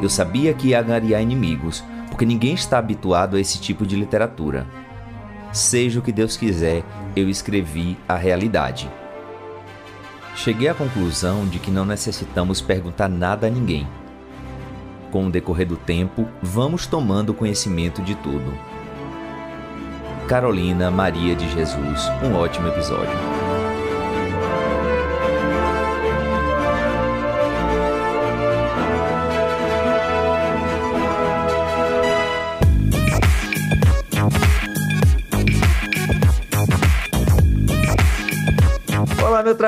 Eu sabia que ia angariar inimigos, porque ninguém está habituado a esse tipo de literatura. Seja o que Deus quiser, eu escrevi a realidade. Cheguei à conclusão de que não necessitamos perguntar nada a ninguém. Com o decorrer do tempo, vamos tomando conhecimento de tudo. Carolina Maria de Jesus, um ótimo episódio.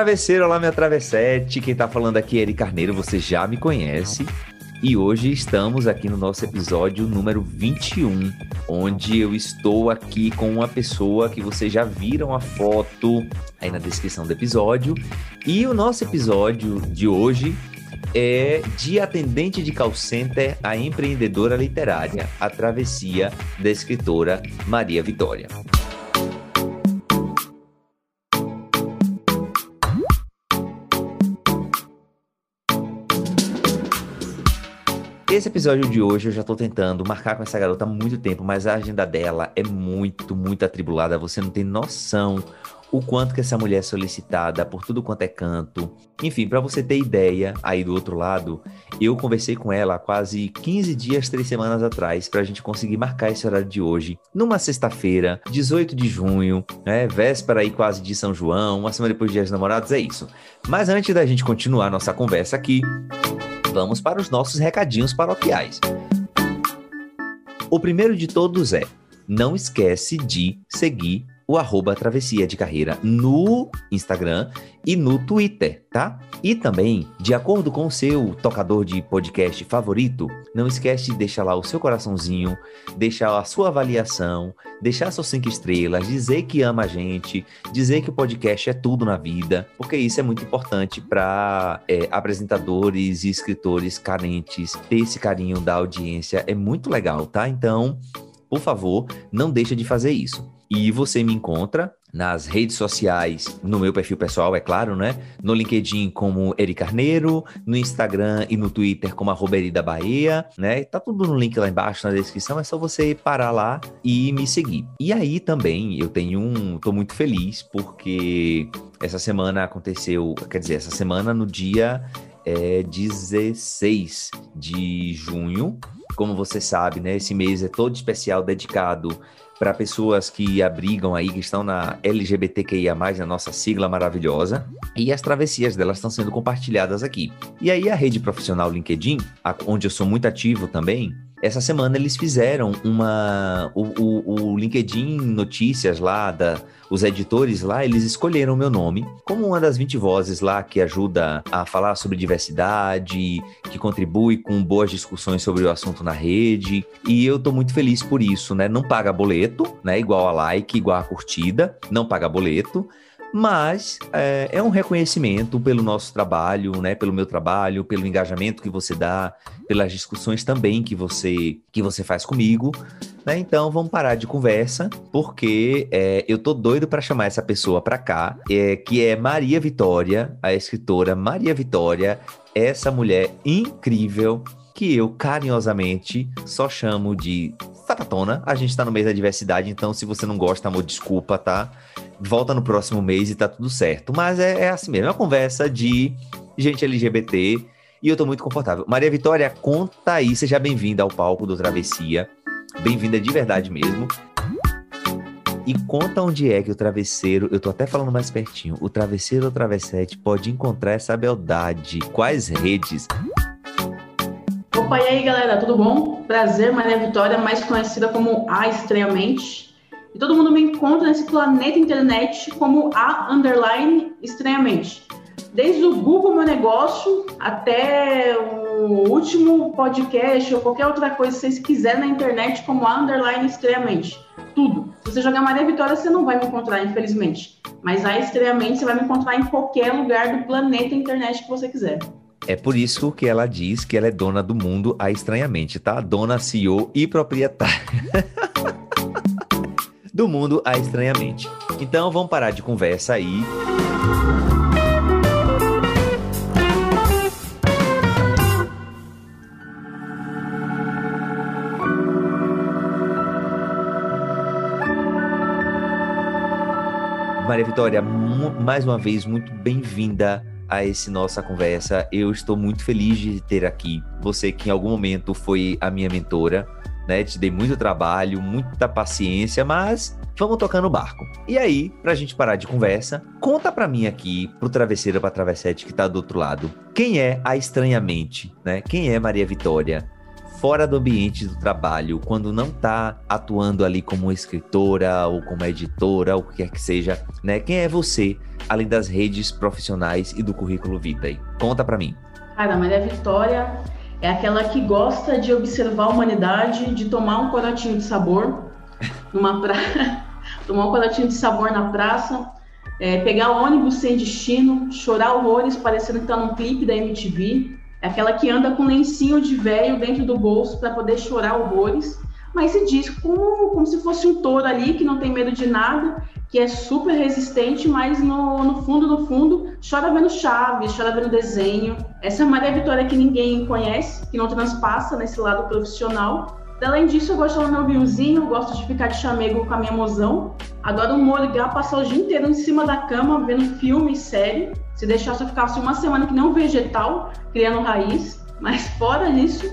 Travesseiro, olá, minha travessete. Quem tá falando aqui é Eri Carneiro, você já me conhece. E hoje estamos aqui no nosso episódio número 21, onde eu estou aqui com uma pessoa que vocês já viram a foto aí na descrição do episódio. E o nosso episódio de hoje é de atendente de call center a empreendedora literária, a travessia da escritora Maria Vitória. Esse episódio de hoje eu já tô tentando marcar com essa garota há muito tempo, mas a agenda dela é muito, muito atribulada. Você não tem noção o quanto que essa mulher é solicitada por tudo quanto é canto. Enfim, para você ter ideia aí do outro lado, eu conversei com ela quase 15 dias, 3 semanas atrás, para a gente conseguir marcar esse horário de hoje, numa sexta-feira, 18 de junho, né, véspera aí quase de São João, uma semana depois de Dias Namorados, é isso. Mas antes da gente continuar nossa conversa aqui, vamos para os nossos recadinhos paroquiais. O primeiro de todos é: não esquece de seguir o arroba Travessia de Carreira no Instagram e no Twitter, tá? E também, de acordo com o seu tocador de podcast favorito, não esquece de deixar lá o seu coraçãozinho, deixar a sua avaliação, deixar suas cinco estrelas, dizer que ama a gente, dizer que o podcast é tudo na vida, porque isso é muito importante para é, apresentadores e escritores carentes ter esse carinho da audiência, é muito legal, tá? Então, por favor, não deixa de fazer isso. E você me encontra nas redes sociais, no meu perfil pessoal, é claro, né? No LinkedIn como Eri Carneiro, no Instagram e no Twitter como arroba da Bahia, né? Tá tudo no link lá embaixo na descrição, é só você parar lá e me seguir. E aí também eu tenho um, tô muito feliz porque essa semana aconteceu, quer dizer, essa semana no dia é 16 de junho, como você sabe, né? Esse mês é todo especial dedicado para pessoas que abrigam aí, que estão na LGBTQIA, na nossa sigla maravilhosa, e as travessias delas estão sendo compartilhadas aqui. E aí a rede profissional LinkedIn, onde eu sou muito ativo também, essa semana eles fizeram uma. O, o, o, LinkedIn Notícias lá, da, os editores lá, eles escolheram o meu nome como uma das 20 vozes lá que ajuda a falar sobre diversidade, que contribui com boas discussões sobre o assunto na rede. E eu tô muito feliz por isso, né? Não paga boleto, né? Igual a like, igual a curtida, não paga boleto mas é, é, um reconhecimento pelo nosso trabalho, né, pelo meu trabalho, pelo engajamento que você dá, pelas discussões também que você que você faz comigo, né? Então vamos parar de conversa, porque é, eu tô doido para chamar essa pessoa para cá, é, que é Maria Vitória, a escritora Maria Vitória, essa mulher incrível que eu carinhosamente só chamo de Sapatona. A gente tá no mês da diversidade, então se você não gosta, amor, desculpa, tá? Volta no próximo mês e tá tudo certo. Mas é, é assim mesmo, é uma conversa de gente LGBT e eu tô muito confortável. Maria Vitória, conta aí, seja bem-vinda ao palco do Travessia. Bem-vinda de verdade mesmo. E conta onde é que o travesseiro, eu tô até falando mais pertinho, o travesseiro ou travessete pode encontrar essa beldade? Quais redes? Opa, e aí galera, tudo bom? Prazer, Maria Vitória, mais conhecida como A Estranhamente. E todo mundo me encontra nesse planeta internet como A Underline Estranhamente. Desde o Google Meu Negócio até o último podcast ou qualquer outra coisa que vocês quiserem na internet como A Underline Estranhamente. Tudo. Se você jogar Maria Vitória, você não vai me encontrar, infelizmente. Mas A Estranhamente você vai me encontrar em qualquer lugar do planeta internet que você quiser. É por isso que ela diz que ela é dona do mundo a estranhamente, tá? Dona, CEO e proprietária. do mundo a estranhamente. Então vamos parar de conversa aí. Maria Vitória, mais uma vez, muito bem-vinda a essa nossa conversa. Eu estou muito feliz de ter aqui você que em algum momento foi a minha mentora, né? Te dei muito trabalho, muita paciência, mas vamos tocar no barco. E aí, pra gente parar de conversa, conta pra mim aqui, pro travesseiro pra travessete que tá do outro lado, quem é a Estranhamente, né? Quem é Maria Vitória? Fora do ambiente do trabalho, quando não tá atuando ali como escritora ou como editora, ou o que quer que seja, né? Quem é você, além das redes profissionais e do currículo Vitae? Conta pra mim. Cara, Maria Vitória é aquela que gosta de observar a humanidade, de tomar um corotinho de sabor numa tomar um corotinho de sabor na praça, é, pegar ônibus sem destino, chorar horrores, parecendo que tá num clipe da MTV. É aquela que anda com lencinho de velho dentro do bolso para poder chorar horrores, mas se diz como, como se fosse um touro ali que não tem medo de nada, que é super resistente, mas no, no fundo, no fundo, chora vendo Chaves, chora vendo desenho. Essa é a Maria Vitória que ninguém conhece, que não transpassa nesse lado profissional. Além disso, eu gosto do meu vinhozinho, gosto de ficar de chamego com a minha mozão. Adoro molhar, passar o dia inteiro em cima da cama, vendo filme série. Se deixar, eu ficasse uma semana que um vegetal, criando raiz. Mas fora isso,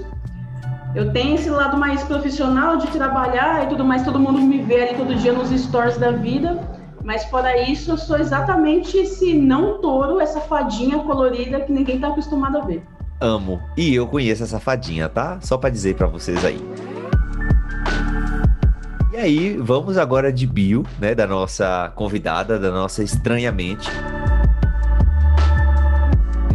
eu tenho esse lado mais profissional de trabalhar e tudo mais, todo mundo me vê ali todo dia nos stories da vida. Mas fora isso, eu sou exatamente esse não touro, essa fadinha colorida que ninguém tá acostumado a ver. Amo. E eu conheço essa fadinha, tá? Só para dizer para vocês aí. E aí, vamos agora de bio, né, da nossa convidada, da nossa estranhamente.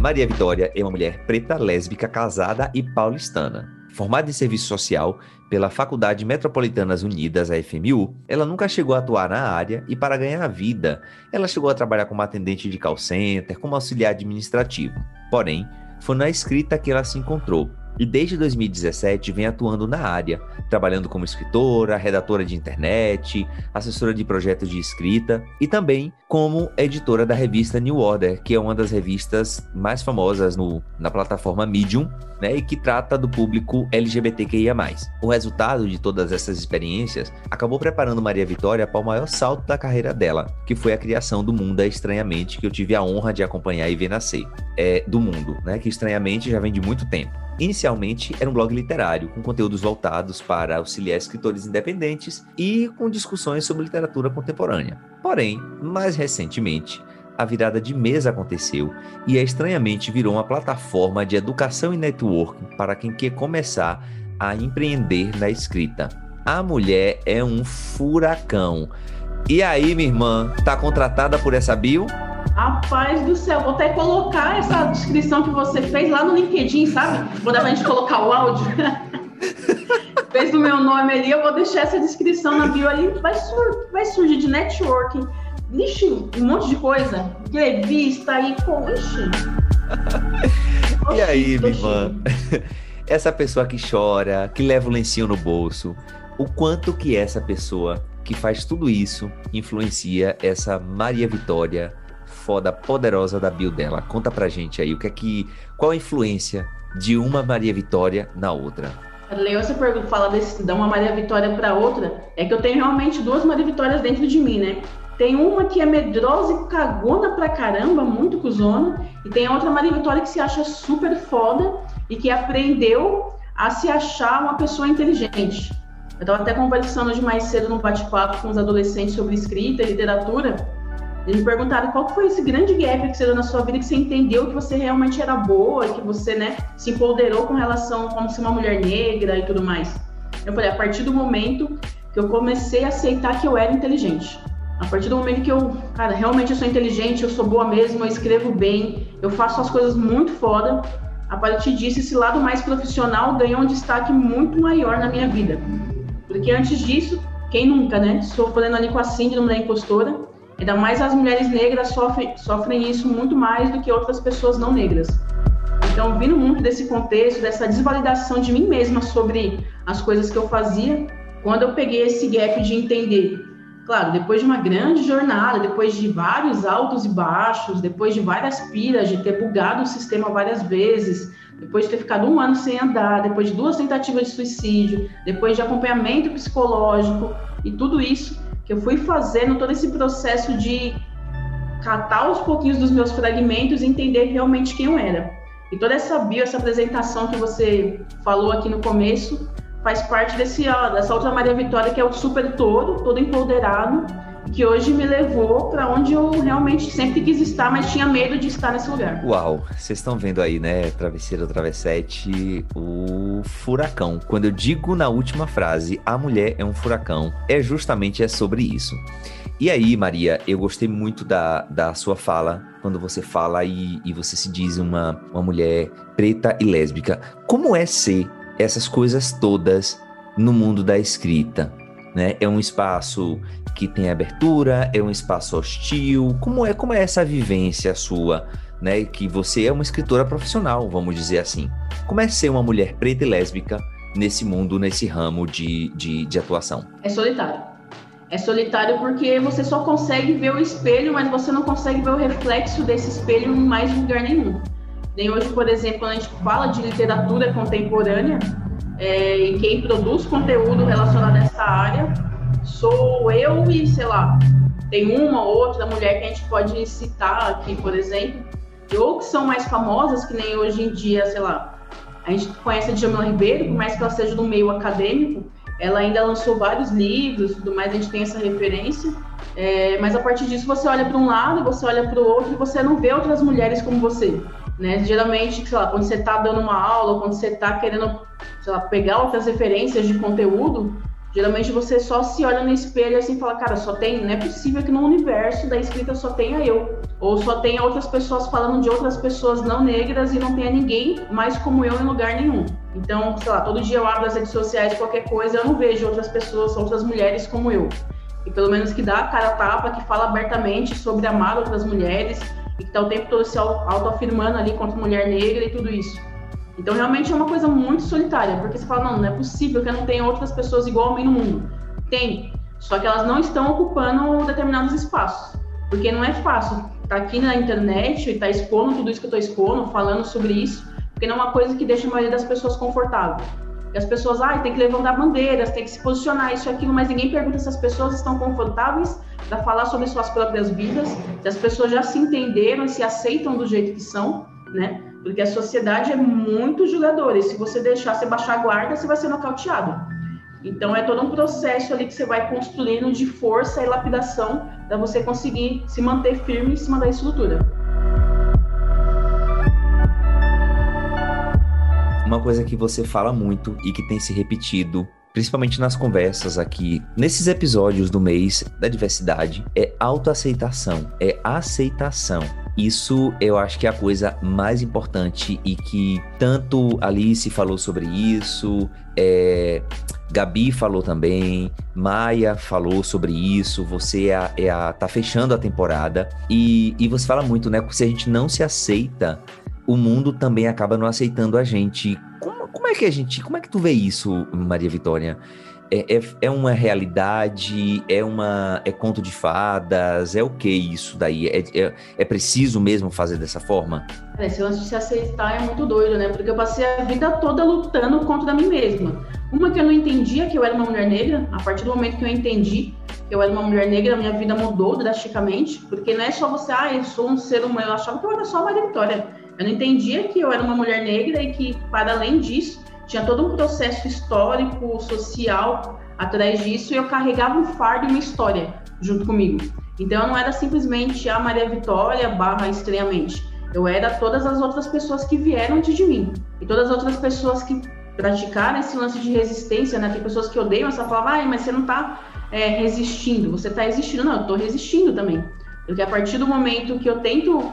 Maria Vitória é uma mulher preta, lésbica, casada e paulistana. Formada em serviço social pela Faculdade Metropolitanas Unidas, a FMU, ela nunca chegou a atuar na área e, para ganhar a vida, ela chegou a trabalhar como atendente de call center, como auxiliar administrativo. Porém, foi na escrita que ela se encontrou e desde 2017 vem atuando na área, trabalhando como escritora, redatora de internet, assessora de projetos de escrita e também como editora da revista New Order, que é uma das revistas mais famosas no, na plataforma Medium, né, e que trata do público LGBTQIA+. O resultado de todas essas experiências acabou preparando Maria Vitória para o maior salto da carreira dela, que foi a criação do Mundo é Estranhamente, que eu tive a honra de acompanhar e ver nascer. É, do Mundo, né, que estranhamente já vem de muito tempo. Inicialmente era um blog literário, com conteúdos voltados para auxiliar escritores independentes e com discussões sobre literatura contemporânea. Porém, mais recentemente, a virada de mesa aconteceu e estranhamente virou uma plataforma de educação e networking para quem quer começar a empreender na escrita. A mulher é um furacão. E aí, minha irmã, tá contratada por essa bio? Rapaz do céu, vou até colocar essa descrição que você fez lá no LinkedIn, sabe? Vou dar pra gente colocar o áudio. fez o meu nome ali, eu vou deixar essa descrição na bio ali. Vai, sur vai surgir de networking. Ixi, um monte de coisa. Entrevista aí com. Ixi. e aí, minha irmã? Essa pessoa que chora, que leva o lencinho no bolso, o quanto que essa pessoa que faz tudo isso influencia essa Maria Vitória foda, poderosa da bio dela. Conta pra gente aí, o que é que. Qual a influência de uma Maria Vitória na outra? Leo, essa pergunta fala desse, de uma Maria Vitória para outra, é que eu tenho realmente duas Maria Vitórias dentro de mim, né? Tem uma que é medrosa e cagona pra caramba, muito cuzona, e tem outra Maria Vitória que se acha super foda e que aprendeu a se achar uma pessoa inteligente. Eu estava até conversando hoje mais cedo num bate-papo com os adolescentes sobre escrita e literatura. Eles me perguntaram qual foi esse grande gap que você deu na sua vida, que você entendeu que você realmente era boa, que você né, se empoderou com relação a como ser uma mulher negra e tudo mais. Eu falei, a partir do momento que eu comecei a aceitar que eu era inteligente. A partir do momento que eu, cara, realmente eu sou inteligente, eu sou boa mesmo, eu escrevo bem, eu faço as coisas muito foda, a partir disso, esse lado mais profissional ganhou um destaque muito maior na minha vida. Porque antes disso, quem nunca, né? Sofrendo ali com a síndrome da impostora, ainda mais as mulheres negras sofrem, sofrem isso muito mais do que outras pessoas não negras. Então, vindo muito desse contexto, dessa desvalidação de mim mesma sobre as coisas que eu fazia, quando eu peguei esse gap de entender Claro, depois de uma grande jornada, depois de vários altos e baixos, depois de várias piras, de ter bugado o sistema várias vezes, depois de ter ficado um ano sem andar, depois de duas tentativas de suicídio, depois de acompanhamento psicológico e tudo isso que eu fui fazendo, todo esse processo de catar os pouquinhos dos meus fragmentos e entender realmente quem eu era. E toda essa bio, essa apresentação que você falou aqui no começo, faz parte desse, ó, dessa outra Maria Vitória que é o super todo, todo empoderado, que hoje me levou para onde eu realmente sempre quis estar, mas tinha medo de estar nesse lugar. Uau, vocês estão vendo aí, né, Travesseiro Travessete, o furacão. Quando eu digo na última frase, a mulher é um furacão, é justamente é sobre isso. E aí, Maria, eu gostei muito da, da sua fala, quando você fala e, e você se diz uma, uma mulher preta e lésbica. Como é ser essas coisas todas no mundo da escrita. Né? É um espaço que tem abertura, é um espaço hostil. Como é, como é essa vivência sua, né? Que você é uma escritora profissional, vamos dizer assim. Como é ser uma mulher preta e lésbica nesse mundo, nesse ramo de, de, de atuação? É solitário. É solitário porque você só consegue ver o espelho, mas você não consegue ver o reflexo desse espelho em mais lugar nenhum. Nem hoje, por exemplo, quando a gente fala de literatura contemporânea, é, e quem produz conteúdo relacionado a essa área sou eu e, sei lá, tem uma ou outra mulher que a gente pode citar aqui, por exemplo, ou que são mais famosas, que nem hoje em dia, sei lá, a gente conhece a Djamila Ribeiro, por mais que ela seja do meio acadêmico, ela ainda lançou vários livros, tudo mais, a gente tem essa referência. É, mas a partir disso você olha para um lado, você olha para o outro e você não vê outras mulheres como você. Né? Geralmente, sei lá, quando você está dando uma aula, quando você está querendo, lá, pegar outras referências de conteúdo, geralmente você só se olha no espelho e assim fala, cara, só tem, não é possível que no universo da escrita só tenha eu, ou só tenha outras pessoas falando de outras pessoas não negras e não tenha ninguém mais como eu em lugar nenhum. Então, sei lá, todo dia eu abro as redes sociais, qualquer coisa, eu não vejo outras pessoas, outras mulheres como eu. E pelo menos que dá a cara tapa, que fala abertamente sobre amar outras mulheres, e que está o tempo todo se autoafirmando ali contra mulher negra e tudo isso. Então, realmente é uma coisa muito solitária, porque você fala, não, não é possível que eu não tenha outras pessoas igual a mim no mundo. Tem, só que elas não estão ocupando determinados espaços, porque não é fácil estar tá aqui na internet e estar tá expondo tudo isso que eu estou expondo, falando sobre isso, porque não é uma coisa que deixa a maioria das pessoas confortável. E as pessoas, ah, tem que levantar bandeiras, tem que se posicionar, isso e aquilo, mas ninguém pergunta se as pessoas estão confortáveis para falar sobre suas próprias vidas, se as pessoas já se entenderam e se aceitam do jeito que são, né? Porque a sociedade é muito julgadora, e se você deixar você baixar a guarda, você vai ser nocauteado. Então é todo um processo ali que você vai construindo de força e lapidação para você conseguir se manter firme em cima da estrutura. Uma coisa que você fala muito e que tem se repetido principalmente nas conversas aqui, nesses episódios do mês da diversidade, é autoaceitação, é aceitação. Isso eu acho que é a coisa mais importante e que tanto Alice falou sobre isso, é, Gabi falou também, Maia falou sobre isso, você é a, é a, tá fechando a temporada e, e você fala muito, né? Se a gente não se aceita, o mundo também acaba não aceitando a gente. Como, como é que a gente. Como é que tu vê isso, Maria Vitória? É, é, é, uma realidade? É uma é conto de fadas? É o que isso daí? É, é, é preciso mesmo fazer dessa forma? É, esse lance de se aceitar é muito doido, né? Porque eu passei a vida toda lutando contra mim mesma. Uma que eu não entendia que eu era uma mulher negra, a partir do momento que eu entendi que eu era uma mulher negra, minha vida mudou drasticamente, porque não é só você, ah, eu sou um ser humano, eu achava que eu era só uma Vitória. Eu não entendia que eu era uma mulher negra e que, para além disso, tinha todo um processo histórico, social atrás disso e eu carregava um fardo e uma história junto comigo. Então eu não era simplesmente a Maria Vitória barra estranhamente. Eu era todas as outras pessoas que vieram antes de mim. E todas as outras pessoas que praticaram esse lance de resistência, né? Tem pessoas que odeiam essa palavra, ah, mas você não está é, resistindo, você está existindo. Não, eu estou resistindo também. Porque a partir do momento que eu tento,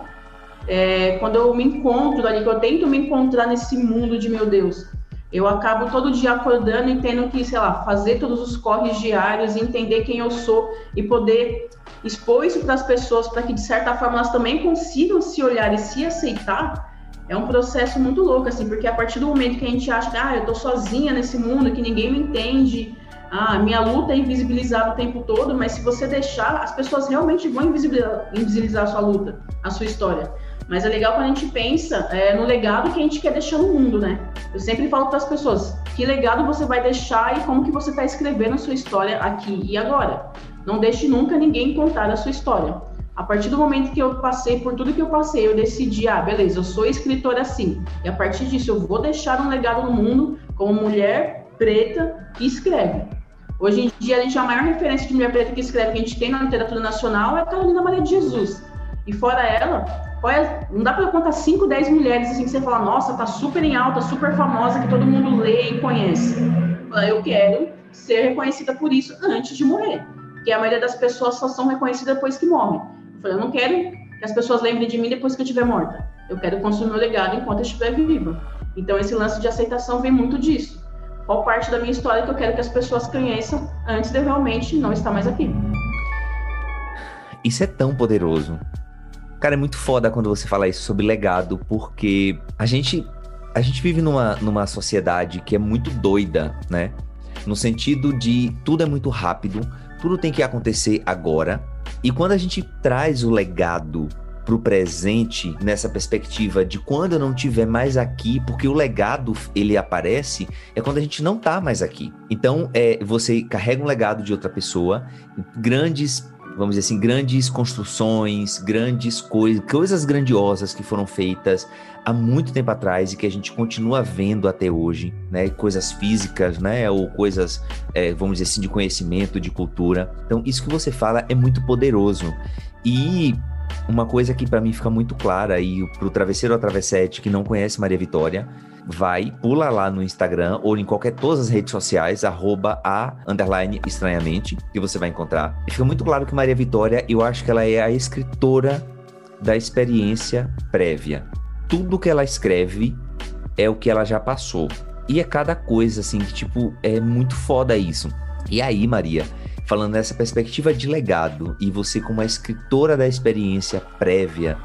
é, quando eu me encontro ali, que eu tento me encontrar nesse mundo de meu Deus, eu acabo todo dia acordando e tendo que, sei lá, fazer todos os corres diários, entender quem eu sou e poder expor isso para as pessoas para que, de certa forma, elas também consigam se olhar e se aceitar. É um processo muito louco, assim, porque a partir do momento que a gente acha que, ah, eu tô sozinha nesse mundo, que ninguém me entende, ah, minha luta é invisibilizada o tempo todo, mas se você deixar, as pessoas realmente vão invisibilizar, invisibilizar a sua luta, a sua história. Mas é legal quando a gente pensa é, no legado que a gente quer deixar no mundo, né? Eu sempre falo para as pessoas, que legado você vai deixar e como que você está escrevendo a sua história aqui e agora. Não deixe nunca ninguém contar a sua história. A partir do momento que eu passei por tudo que eu passei, eu decidi, ah, beleza, eu sou escritora assim. E a partir disso eu vou deixar um legado no mundo como mulher preta que escreve. Hoje em dia, a, gente, a maior referência de mulher preta que escreve que a gente tem na literatura nacional é Carolina Maria de Jesus. E fora ela, é, não dá para contar 5, 10 mulheres assim que você fala, nossa, tá super em alta, super famosa, que todo mundo lê e conhece. Eu quero ser reconhecida por isso antes de morrer. Porque a maioria das pessoas só são reconhecidas depois que morrem. Eu falei, eu não quero que as pessoas lembrem de mim depois que eu estiver morta. Eu quero consumir meu legado enquanto eu estiver viva. Então esse lance de aceitação vem muito disso. Qual parte da minha história que eu quero que as pessoas conheçam antes de eu realmente não estar mais aqui. Isso é tão poderoso. Cara, é muito foda quando você fala isso sobre legado, porque a gente a gente vive numa, numa sociedade que é muito doida, né? No sentido de tudo é muito rápido, tudo tem que acontecer agora. E quando a gente traz o legado para o presente nessa perspectiva de quando eu não estiver mais aqui, porque o legado ele aparece é quando a gente não está mais aqui. Então, é, você carrega um legado de outra pessoa, grandes vamos dizer assim, grandes construções, grandes coisas, coisas grandiosas que foram feitas há muito tempo atrás e que a gente continua vendo até hoje, né? Coisas físicas, né? Ou coisas, é, vamos dizer assim, de conhecimento, de cultura. Então, isso que você fala é muito poderoso. E uma coisa que para mim fica muito clara e para o travesseiro ou travessete que não conhece Maria Vitória, vai, pula lá no Instagram ou em qualquer todas as redes sociais, arroba a underline estranhamente, que você vai encontrar. E fica muito claro que Maria Vitória, eu acho que ela é a escritora da experiência prévia. Tudo que ela escreve é o que ela já passou. E é cada coisa, assim, que, tipo, é muito foda isso. E aí, Maria, falando nessa perspectiva de legado, e você como uma escritora da experiência prévia,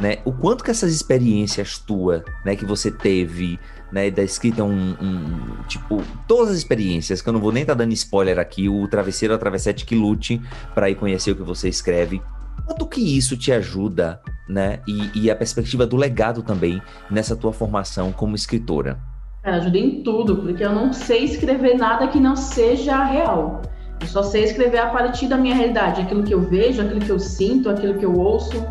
né? O quanto que essas experiências tuas, né, que você teve, né, da escrita um, um, tipo, todas as experiências, que eu não vou nem estar tá dando spoiler aqui, o travesseiro a travessete que lute para ir conhecer o que você escreve. Quanto que isso te ajuda, né? E, e a perspectiva do legado também nessa tua formação como escritora? Cara, ajuda em tudo, porque eu não sei escrever nada que não seja real. Eu só sei escrever a partir da minha realidade, aquilo que eu vejo, aquilo que eu sinto, aquilo que eu ouço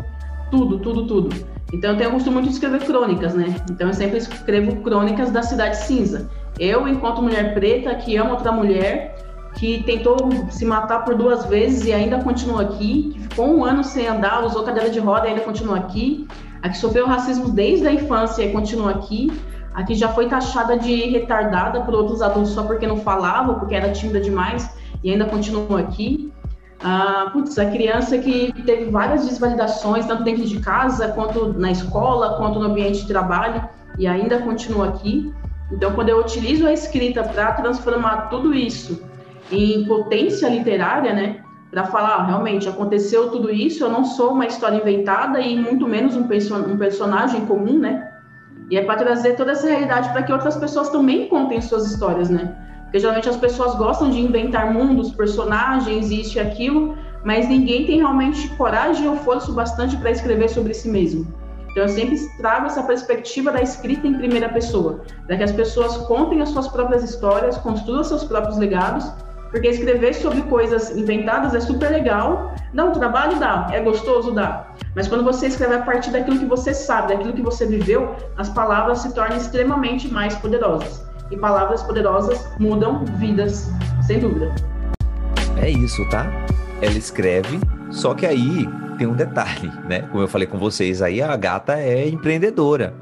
tudo, tudo, tudo. Então eu tenho o costume de escrever crônicas, né? Então eu sempre escrevo crônicas da cidade cinza. Eu, enquanto mulher preta, que ama outra mulher, que tentou se matar por duas vezes e ainda continua aqui, que ficou um ano sem andar, usou cadeira de roda e ainda continua aqui, a que sofreu racismo desde a infância e continua aqui, a que já foi taxada de retardada por outros adultos só porque não falava, porque era tímida demais e ainda continua aqui. Ah, putz, a criança que teve várias desvalidações, tanto dentro de casa, quanto na escola, quanto no ambiente de trabalho, e ainda continua aqui. Então, quando eu utilizo a escrita para transformar tudo isso em potência literária, né, para falar, ah, realmente, aconteceu tudo isso, eu não sou uma história inventada e muito menos um, person um personagem comum, né? E é para trazer toda essa realidade para que outras pessoas também contem suas histórias, né? Porque geralmente as pessoas gostam de inventar mundos, personagens, isso e aquilo, mas ninguém tem realmente coragem ou força bastante para escrever sobre si mesmo. Então eu sempre trago essa perspectiva da escrita em primeira pessoa, para que as pessoas contem as suas próprias histórias, construam seus próprios legados, porque escrever sobre coisas inventadas é super legal, dá um trabalho, dá, é gostoso, dá. Mas quando você escreve a partir daquilo que você sabe, daquilo que você viveu, as palavras se tornam extremamente mais poderosas. E palavras poderosas mudam vidas, sem dúvida. É isso, tá? Ela escreve, só que aí tem um detalhe, né? Como eu falei com vocês aí, a gata é empreendedora.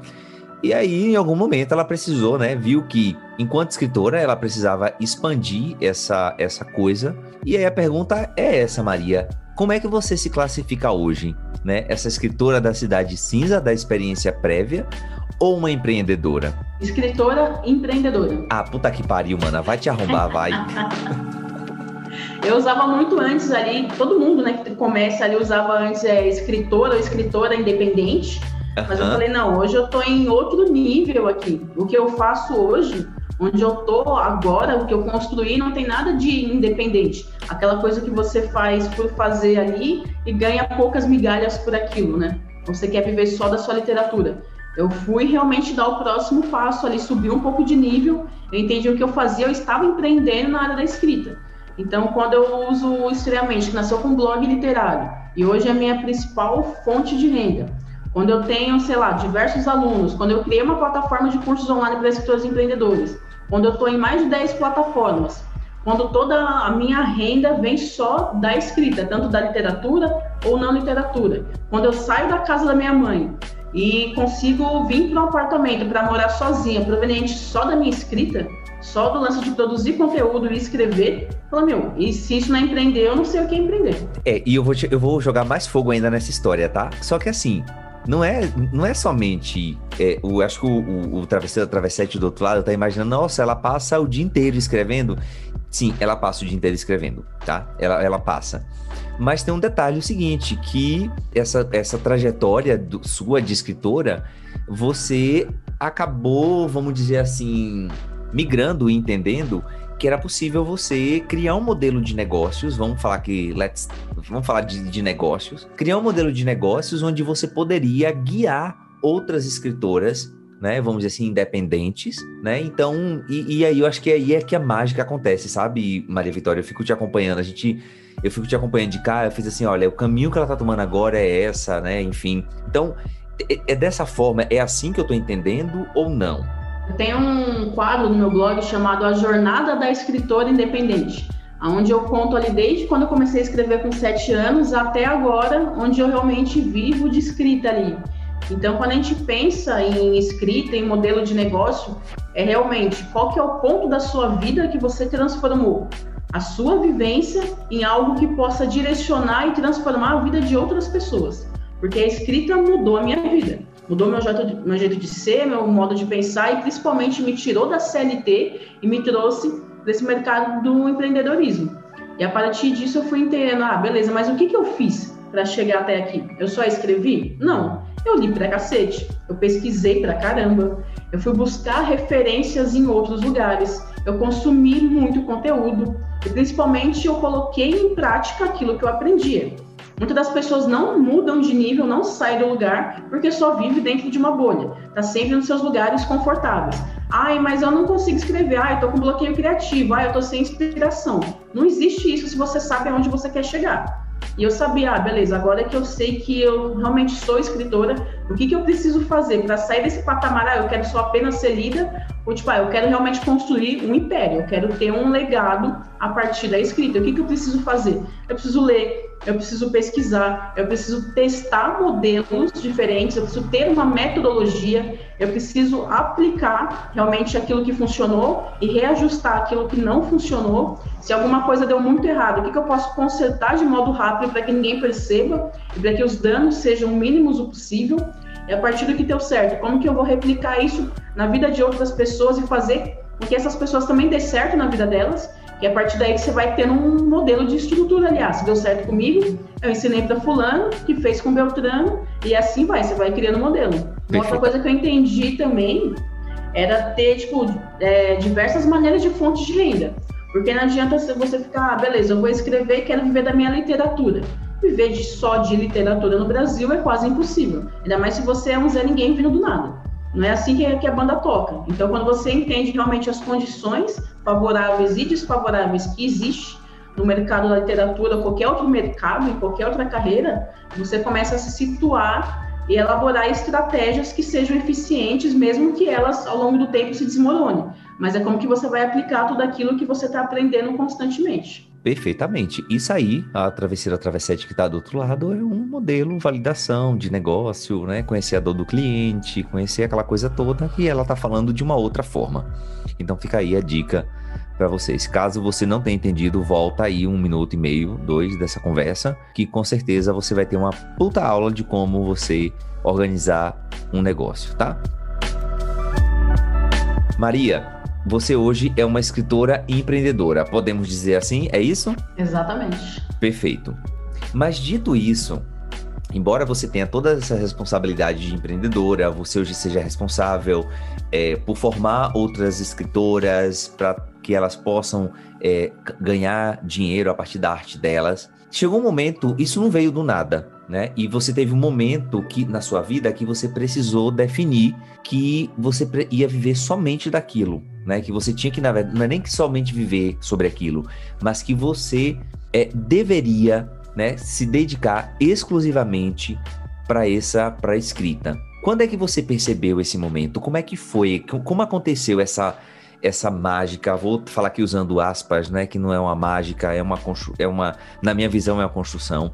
E aí, em algum momento, ela precisou, né? Viu que, enquanto escritora, ela precisava expandir essa, essa coisa. E aí a pergunta é essa, Maria. Como é que você se classifica hoje? Né? Essa escritora da Cidade Cinza, da experiência prévia, ou uma empreendedora? Escritora empreendedora. Ah, puta que pariu, mana. Vai te arrombar, vai. Eu usava muito antes ali, todo mundo, né, que começa ali usava antes é, escritora ou escritora independente. Mas eu falei, não, hoje eu tô em outro nível aqui. O que eu faço hoje, onde eu tô agora, o que eu construí, não tem nada de independente. Aquela coisa que você faz por fazer ali e ganha poucas migalhas por aquilo, né? Você quer viver só da sua literatura. Eu fui realmente dar o próximo passo ali, subir um pouco de nível. Eu entendi o que eu fazia, eu estava empreendendo na área da escrita. Então, quando eu uso o Estreamente, que nasceu com um blog literário, e hoje é a minha principal fonte de renda, quando eu tenho, sei lá, diversos alunos, quando eu criei uma plataforma de cursos online para escritores empreendedores, quando eu estou em mais de 10 plataformas, quando toda a minha renda vem só da escrita, tanto da literatura ou não literatura. Quando eu saio da casa da minha mãe e consigo vir para um apartamento para morar sozinha, proveniente só da minha escrita, só do lance de produzir conteúdo e escrever, fala, meu, e se isso não é empreender, eu não sei o que é empreender. É, e eu vou, te, eu vou jogar mais fogo ainda nessa história, tá? Só que assim, não é, não é somente. É, o, acho que o, o, o travesseiro, travessete do outro lado tá imaginando, nossa, ela passa o dia inteiro escrevendo. Sim, ela passa o dia inteiro escrevendo, tá? Ela, ela passa. Mas tem um detalhe o seguinte, que essa, essa trajetória do, sua de escritora, você acabou, vamos dizer assim, migrando e entendendo que era possível você criar um modelo de negócios, vamos falar que let's, vamos falar de, de negócios, criar um modelo de negócios onde você poderia guiar outras escritoras né? Vamos dizer assim, independentes, né? Então, e, e, aí eu acho que aí é que a mágica acontece, sabe, Maria Vitória? Eu fico te acompanhando, a gente, eu fico te acompanhando de cá, eu fiz assim, olha, o caminho que ela tá tomando agora é essa, né? Enfim. Então, é, é dessa forma, é assim que eu tô entendendo ou não? Tenho um quadro no meu blog chamado A Jornada da Escritora Independente, onde eu conto ali desde quando eu comecei a escrever com sete anos até agora, onde eu realmente vivo de escrita ali. Então, quando a gente pensa em escrita, em modelo de negócio, é realmente qual que é o ponto da sua vida que você transformou a sua vivência em algo que possa direcionar e transformar a vida de outras pessoas. Porque a escrita mudou a minha vida mudou meu jeito, de, meu jeito de ser, meu modo de pensar e principalmente me tirou da CLT e me trouxe desse mercado do empreendedorismo. E a partir disso eu fui entendendo, ah, beleza, mas o que, que eu fiz para chegar até aqui? Eu só escrevi? Não. Eu li pra cacete, eu pesquisei pra caramba, eu fui buscar referências em outros lugares, eu consumi muito conteúdo e principalmente eu coloquei em prática aquilo que eu aprendia. Muitas das pessoas não mudam de nível, não saem do lugar, porque só vive dentro de uma bolha. Tá sempre nos seus lugares confortáveis. Ai, mas eu não consigo escrever. Ai, eu tô com bloqueio criativo. Ai, eu tô sem inspiração. Não existe isso se você sabe aonde você quer chegar. E eu sabia, ah, beleza, agora que eu sei que eu realmente sou escritora, o que, que eu preciso fazer para sair desse patamar? Ah, eu quero só apenas ser lida, ou tipo, ah, eu quero realmente construir um império, eu quero ter um legado a partir da escrita. O que, que eu preciso fazer? Eu preciso ler, eu preciso pesquisar, eu preciso testar modelos diferentes, eu preciso ter uma metodologia, eu preciso aplicar realmente aquilo que funcionou e reajustar aquilo que não funcionou. Se alguma coisa deu muito errado, o que, que eu posso consertar de modo rápido para que ninguém perceba e para que os danos sejam mínimos o possível? E a partir do que deu certo, como que eu vou replicar isso na vida de outras pessoas e fazer com que essas pessoas também dê certo na vida delas e a partir daí que você vai tendo um modelo de estrutura, aliás, se deu certo comigo, eu ensinei para fulano, que fez com Beltrano, e assim vai, você vai criando um modelo. Uma outra coisa que eu entendi também era ter, tipo, é, diversas maneiras de fontes de renda. Porque não adianta você ficar, ah, beleza, eu vou escrever e quero viver da minha literatura. Viver de, só de literatura no Brasil é quase impossível. Ainda mais se você é um Zé Ninguém vindo do nada. Não é assim que, que a banda toca. Então, quando você entende realmente as condições favoráveis e desfavoráveis que existem no mercado da literatura, qualquer outro mercado, em qualquer outra carreira, você começa a se situar e elaborar estratégias que sejam eficientes, mesmo que elas ao longo do tempo se desmoronem. mas é como que você vai aplicar tudo aquilo que você está aprendendo constantemente. Perfeitamente. Isso aí, a travesseira travessete que está do outro lado, é um modelo, validação de negócio, né? Conhecer a dor do cliente, conhecer aquela coisa toda que ela está falando de uma outra forma. Então fica aí a dica para vocês. Caso você não tenha entendido, volta aí um minuto e meio, dois dessa conversa, que com certeza você vai ter uma puta aula de como você organizar um negócio, tá? Maria, você hoje é uma escritora e empreendedora, podemos dizer assim? É isso? Exatamente. Perfeito. Mas dito isso, embora você tenha toda essa responsabilidade de empreendedora, você hoje seja responsável é, por formar outras escritoras para que elas possam é, ganhar dinheiro a partir da arte delas. Chegou um momento, isso não veio do nada, né? E você teve um momento que na sua vida que você precisou definir que você ia viver somente daquilo, né? Que você tinha que na verdade não é nem que somente viver sobre aquilo, mas que você é, deveria, né, se dedicar exclusivamente para essa para escrita. Quando é que você percebeu esse momento? Como é que foi? Como aconteceu essa essa mágica, vou falar aqui usando aspas, né, que não é uma mágica, é uma é uma, na minha visão é uma construção,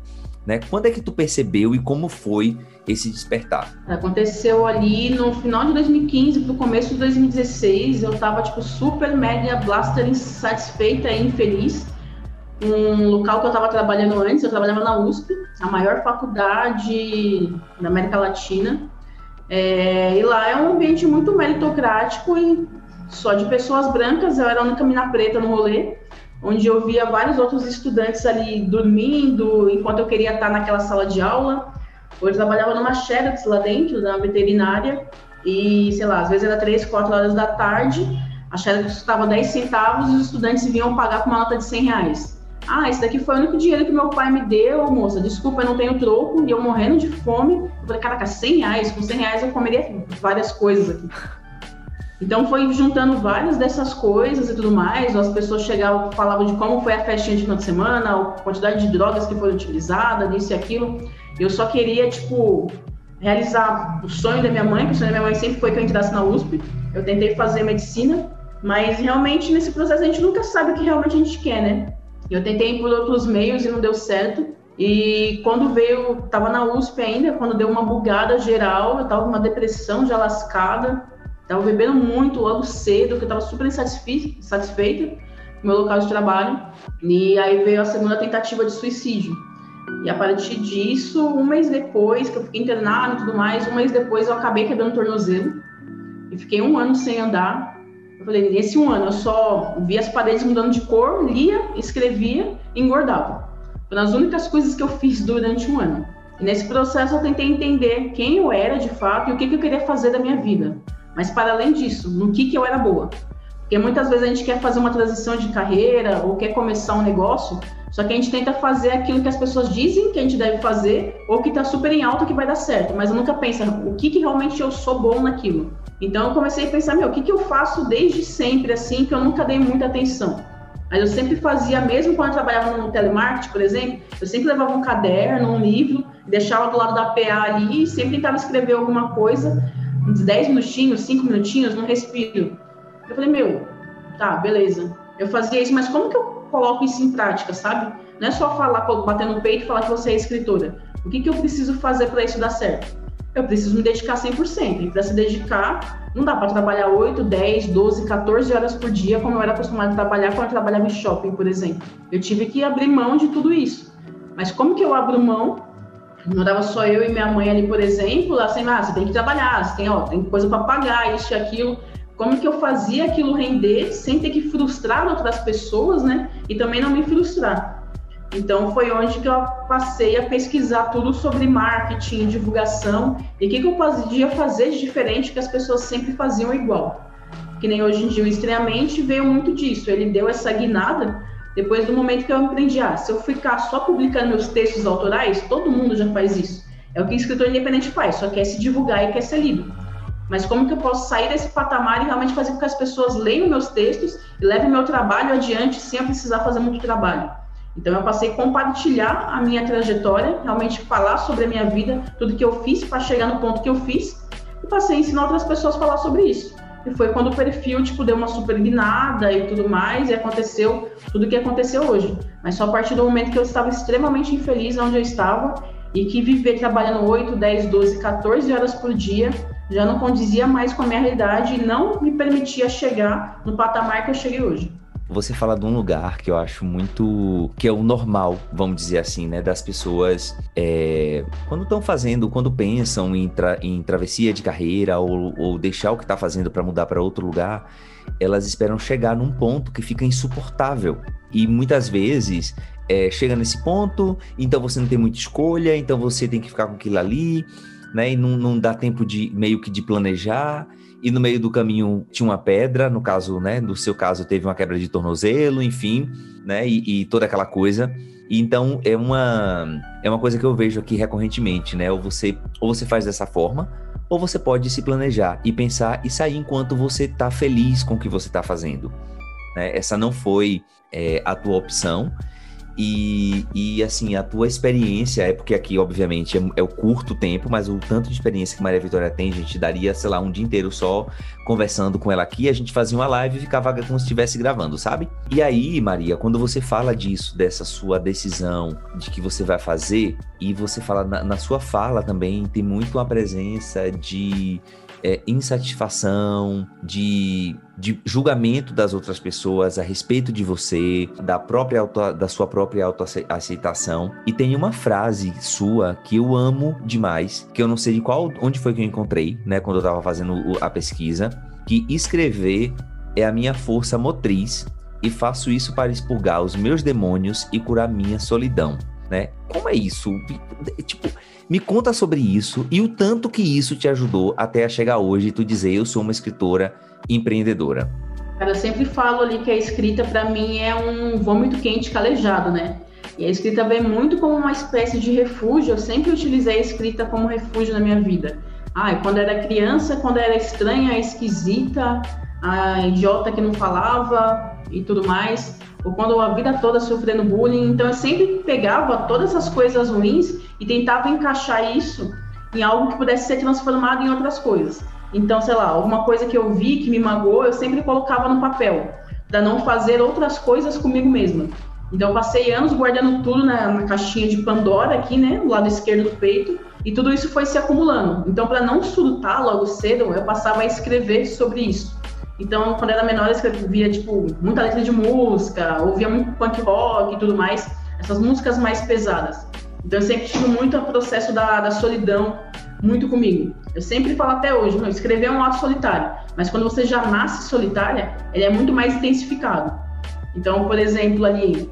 né? Quando é que tu percebeu e como foi esse despertar? Aconteceu ali no final de 2015 pro começo de 2016, eu tava tipo super mega blaster insatisfeita e infeliz. Um local que eu estava trabalhando antes, eu trabalhava na USP, a maior faculdade da América Latina. É, e lá é um ambiente muito meritocrático e só de pessoas brancas, eu era a única mina preta no rolê, onde eu via vários outros estudantes ali dormindo enquanto eu queria estar naquela sala de aula. Eu trabalhava numa Xerox lá dentro, da veterinária, e sei lá, às vezes era três, quatro horas da tarde, a Xerox custava 10 centavos e os estudantes vinham pagar com uma nota de 100 reais. Ah, esse daqui foi o único dinheiro que meu pai me deu, moça. Desculpa, eu não tenho troco. E eu morrendo de fome. Eu falei, caraca, 100 reais? Com 100 reais eu comeria várias coisas aqui. Então foi juntando várias dessas coisas e tudo mais. As pessoas chegavam, falavam de como foi a festinha de final de semana, a quantidade de drogas que foram utilizadas, isso e aquilo. Eu só queria, tipo, realizar o sonho da minha mãe, que o sonho da minha mãe sempre foi que eu entrasse na USP. Eu tentei fazer medicina, mas realmente nesse processo a gente nunca sabe o que realmente a gente quer, né? Eu tentei por outros meios e não deu certo. E quando veio, tava na USP ainda, quando deu uma bugada geral, eu tava com uma depressão já lascada Estava bebendo muito logo cedo, que eu estava super insatisfeita com meu local de trabalho. E aí veio a segunda tentativa de suicídio. E a partir disso, um mês depois, que eu fiquei internada e tudo mais, um mês depois eu acabei quebrando o tornozelo. E fiquei um ano sem andar. Eu falei, nesse um ano eu só via as paredes mudando de cor, lia, escrevia e engordava. Foram as únicas coisas que eu fiz durante um ano. E nesse processo eu tentei entender quem eu era de fato e o que eu queria fazer da minha vida. Mas para além disso, no que, que eu era boa? Porque muitas vezes a gente quer fazer uma transição de carreira ou quer começar um negócio, só que a gente tenta fazer aquilo que as pessoas dizem que a gente deve fazer ou que está super em alta que vai dar certo, mas eu nunca pensa o que, que realmente eu sou bom naquilo. Então eu comecei a pensar, meu, o que, que eu faço desde sempre assim que eu nunca dei muita atenção? Mas eu sempre fazia, mesmo quando eu trabalhava no telemarketing, por exemplo, eu sempre levava um caderno, um livro, deixava do lado da PA ali e sempre tentava escrever alguma coisa uns 10 minutinhos, 5 minutinhos, não respiro. Eu falei, meu, tá, beleza. Eu fazia isso, mas como que eu coloco isso em prática, sabe? Não é só falar, bater no peito e falar que você é escritora. O que, que eu preciso fazer para isso dar certo? Eu preciso me dedicar 100%. E para se dedicar, não dá para trabalhar 8, 10, 12, 14 horas por dia, como eu era acostumado a trabalhar quando eu trabalhava em shopping, por exemplo. Eu tive que abrir mão de tudo isso. Mas como que eu abro mão não dava só eu e minha mãe ali, por exemplo, assim, ah, você tem que trabalhar, você tem, ó, tem coisa para pagar, isso e aquilo. Como que eu fazia aquilo render sem ter que frustrar outras pessoas, né? E também não me frustrar. Então foi onde que eu passei a pesquisar tudo sobre marketing, divulgação e o que, que eu podia fazer de diferente que as pessoas sempre faziam igual. Que nem hoje em dia o Estranhamente veio muito disso. Ele deu essa guinada depois do momento que eu aprendi, ah, se eu ficar só publicando meus textos autorais, todo mundo já faz isso. É o que o escritor independente faz, só quer se divulgar e quer ser lido. Mas como que eu posso sair desse patamar e realmente fazer com que as pessoas leiam meus textos e levem meu trabalho adiante sem eu precisar fazer muito trabalho? Então eu passei a compartilhar a minha trajetória, realmente falar sobre a minha vida, tudo que eu fiz para chegar no ponto que eu fiz, e passei a ensinar outras pessoas a falar sobre isso. Que foi quando o perfil, tipo, deu uma super guinada e tudo mais, e aconteceu tudo o que aconteceu hoje. Mas só a partir do momento que eu estava extremamente infeliz onde eu estava e que viver trabalhando 8, 10, 12, 14 horas por dia já não condizia mais com a minha realidade e não me permitia chegar no patamar que eu cheguei hoje você fala de um lugar que eu acho muito. que é o normal, vamos dizer assim, né? Das pessoas é, quando estão fazendo, quando pensam em, tra em travessia de carreira ou, ou deixar o que está fazendo para mudar para outro lugar, elas esperam chegar num ponto que fica insuportável. E muitas vezes é, chega nesse ponto, então você não tem muita escolha, então você tem que ficar com aquilo ali, né? E não, não dá tempo de meio que de planejar e no meio do caminho tinha uma pedra, no caso, né, no seu caso teve uma quebra de tornozelo, enfim, né, e, e toda aquela coisa. Então é uma é uma coisa que eu vejo aqui recorrentemente, né? Ou você ou você faz dessa forma, ou você pode se planejar e pensar e sair enquanto você está feliz com o que você está fazendo. Né? Essa não foi é, a tua opção e, e assim, a tua experiência, é porque aqui, obviamente, é, é, o curto tempo, mas o tanto de experiência que Maria Vitória tem, a gente daria, sei lá, um dia inteiro só conversando com ela aqui, a gente fazia uma live e ficava como se estivesse gravando, sabe? E aí, Maria, quando você fala disso, dessa sua decisão de que você vai fazer, e você fala na, na sua fala também, tem muito uma presença de é, insatisfação, de, de julgamento das outras pessoas a respeito de você, da própria auto, da sua própria autoaceitação. E tem uma frase sua que eu amo demais, que eu não sei de qual onde foi que eu encontrei, né, quando eu estava fazendo a pesquisa, que escrever é a minha força motriz e faço isso para expurgar os meus demônios e curar minha solidão, né? Como é isso? Tipo, me conta sobre isso e o tanto que isso te ajudou até chegar hoje e tu dizer eu sou uma escritora empreendedora. Cara, eu sempre falo ali que a escrita para mim é um vômito quente calejado, né? E a escrita vem muito como uma espécie de refúgio. Eu sempre utilizei a escrita como refúgio na minha vida. Ah, quando era criança, quando era estranha, esquisita, a idiota que não falava e tudo mais, ou quando a vida toda sofrendo bullying. Então eu sempre pegava todas essas coisas ruins e tentava encaixar isso em algo que pudesse ser transformado em outras coisas. Então, sei lá, alguma coisa que eu vi que me magoou, eu sempre colocava no papel, para não fazer outras coisas comigo mesma. Então, eu passei anos guardando tudo na, na, caixinha de Pandora aqui, né, do lado esquerdo do peito, e tudo isso foi se acumulando. Então, para não surtar logo cedo, eu passava a escrever sobre isso. Então, quando era menor, eu escrevia, tipo, muita letra de música, ouvia muito punk rock e tudo mais, essas músicas mais pesadas. Então eu sempre tive muito o processo da, da solidão muito comigo. Eu sempre falo até hoje, não, escrever é um ato solitário, mas quando você já nasce solitária, ele é muito mais intensificado. Então, por exemplo, ali,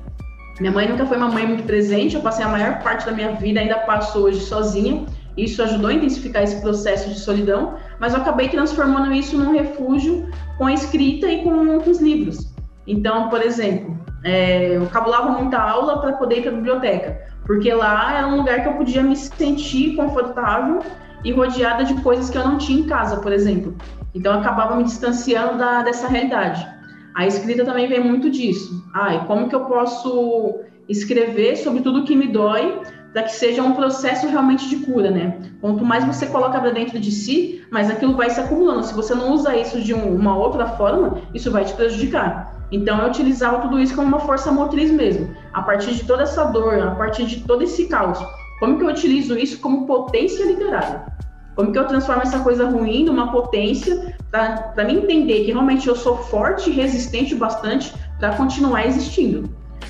minha mãe nunca foi uma mãe muito presente, eu passei a maior parte da minha vida, ainda passo hoje sozinha. Isso ajudou a intensificar esse processo de solidão, mas eu acabei transformando isso num refúgio com a escrita e com, os livros. Então, por exemplo, é, eu cabulava muita aula para poder ir para a biblioteca porque lá era um lugar que eu podia me sentir confortável e rodeada de coisas que eu não tinha em casa, por exemplo. Então eu acabava me distanciando da, dessa realidade. A escrita também vem muito disso. Ai, como que eu posso escrever sobre tudo que me dói para que seja um processo realmente de cura, né? Quanto mais você coloca para dentro de si, mais aquilo vai se acumulando. Se você não usa isso de um, uma outra forma, isso vai te prejudicar. Então eu utilizava tudo isso como uma força motriz mesmo. A partir de toda essa dor, a partir de todo esse caos, como que eu utilizo isso como potência literária? Como que eu transformo essa coisa ruim numa potência para me entender que realmente eu sou forte e resistente bastante para continuar existindo?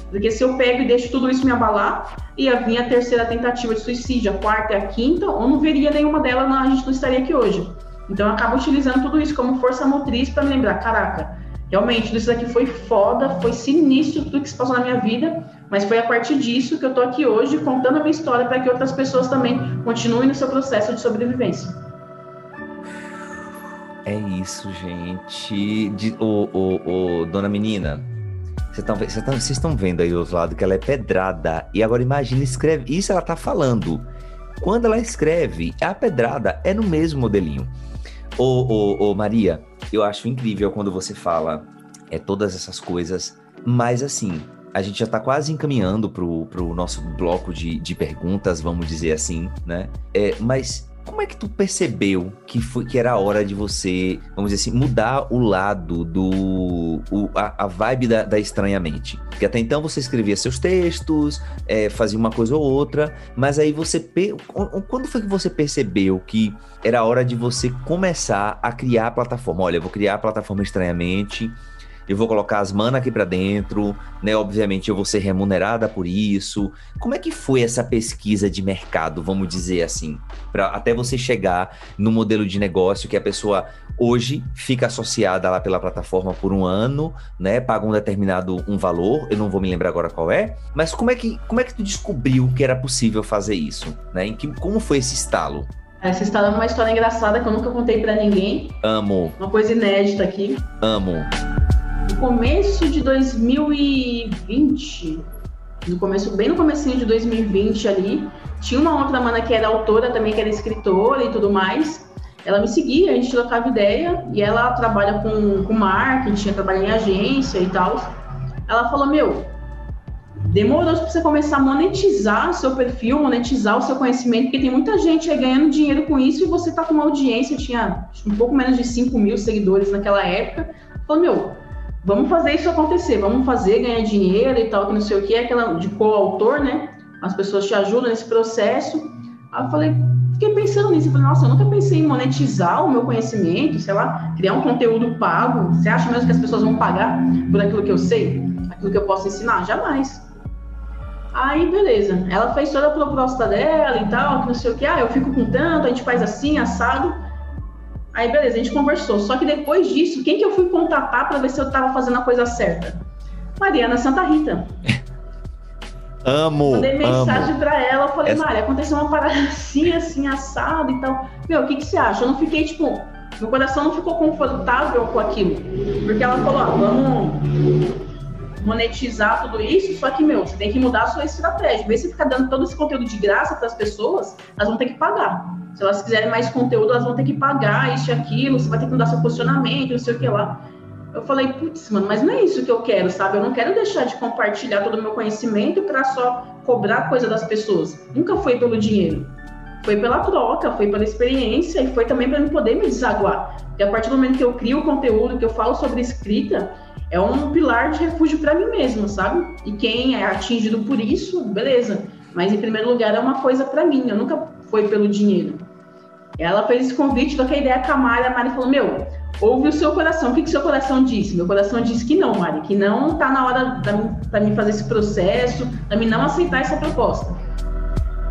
Porque se eu pego e deixo tudo isso me abalar, ia vir a terceira tentativa de suicídio, a quarta e a quinta, ou não veria nenhuma delas, a gente não estaria aqui hoje. Então eu acabo utilizando tudo isso como força motriz para me lembrar, caraca, Realmente, isso daqui foi foda, foi sinistro tudo que se passou na minha vida, mas foi a partir disso que eu tô aqui hoje contando a minha história para que outras pessoas também continuem no seu processo de sobrevivência. É isso, gente. De, o, dona menina, vocês tá, estão vendo aí do outro lado que ela é pedrada. E agora imagine, escreve. Isso ela tá falando. Quando ela escreve, a pedrada é no mesmo modelinho. Ô, ô, ô, Maria, eu acho incrível quando você fala é, todas essas coisas, mas assim, a gente já está quase encaminhando pro, pro nosso bloco de, de perguntas, vamos dizer assim, né? É, mas como é que tu percebeu que foi que era a hora de você, vamos dizer assim, mudar o lado do o, a, a, vibe da, da estranhamente? Porque até então você escrevia seus textos, é, fazia uma coisa ou outra, mas aí você quando foi que você percebeu que era a hora de você começar a criar a plataforma? Olha, eu vou criar a plataforma estranhamente eu vou colocar as manas aqui para dentro, né? Obviamente eu vou ser remunerada por isso. Como é que foi essa pesquisa de mercado, vamos dizer assim, para até você chegar no modelo de negócio que a pessoa hoje fica associada lá pela plataforma por um ano, né? Paga um determinado um valor, eu não vou me lembrar agora qual é, mas como é que como é que tu descobriu que era possível fazer isso, né? Em que como foi esse estalo? Essa história é uma história engraçada que eu nunca contei para ninguém. Amo. Uma coisa inédita aqui. Amo começo de 2020, no começo, bem no comecinho de 2020 ali, tinha uma outra mana que era autora também, que era escritora e tudo mais. Ela me seguia, a gente trocava ideia, e ela trabalha com, com marketing, trabalha em agência e tal. Ela falou, meu, demorou para você começar a monetizar seu perfil, monetizar o seu conhecimento, porque tem muita gente aí ganhando dinheiro com isso e você tá com uma audiência, tinha um pouco menos de 5 mil seguidores naquela época. Falou, meu, vamos fazer isso acontecer, vamos fazer, ganhar dinheiro e tal, que não sei o que, aquela de coautor, né? As pessoas te ajudam nesse processo. Aí eu falei, fiquei pensando nisso, eu falei, nossa, eu nunca pensei em monetizar o meu conhecimento, sei lá, criar um conteúdo pago. Você acha mesmo que as pessoas vão pagar por aquilo que eu sei, aquilo que eu posso ensinar? Jamais. Aí, beleza. Ela fez toda a proposta dela e tal, que não sei o que, ah, eu fico com tanto, a gente faz assim, assado. Aí, beleza, a gente conversou. Só que depois disso, quem que eu fui contatar para ver se eu tava fazendo a coisa certa? Mariana Santa Rita. Amo. Mandei mensagem amo. pra ela, eu falei, Essa... Maria, aconteceu uma parada assim, assim, assado e tal. Meu, o que, que você acha? Eu não fiquei, tipo, meu coração não ficou confortável com aquilo. Porque ela falou, ah, vamos monetizar tudo isso, só que, meu, você tem que mudar a sua estratégia. Vê se ficar dando todo esse conteúdo de graça para as pessoas, elas vão ter que pagar. Se elas quiserem mais conteúdo, elas vão ter que pagar isso e aquilo, você vai ter que mudar seu posicionamento, não sei o que lá. Eu falei, putz, mano, mas não é isso que eu quero, sabe? Eu não quero deixar de compartilhar todo o meu conhecimento para só cobrar coisa das pessoas. Nunca foi pelo dinheiro. Foi pela troca, foi pela experiência e foi também para eu poder me desaguar. Porque a partir do momento que eu crio conteúdo, que eu falo sobre escrita, é um pilar de refúgio para mim mesmo, sabe? E quem é atingido por isso, beleza. Mas em primeiro lugar é uma coisa para mim, eu nunca foi pelo dinheiro. Ela fez esse convite, troquei ideia com a Mari, a Mari falou, meu, ouve o seu coração. O que, que seu coração disse? Meu coração disse que não, Mari, que não tá na hora para mim fazer esse processo, para mim não aceitar essa proposta.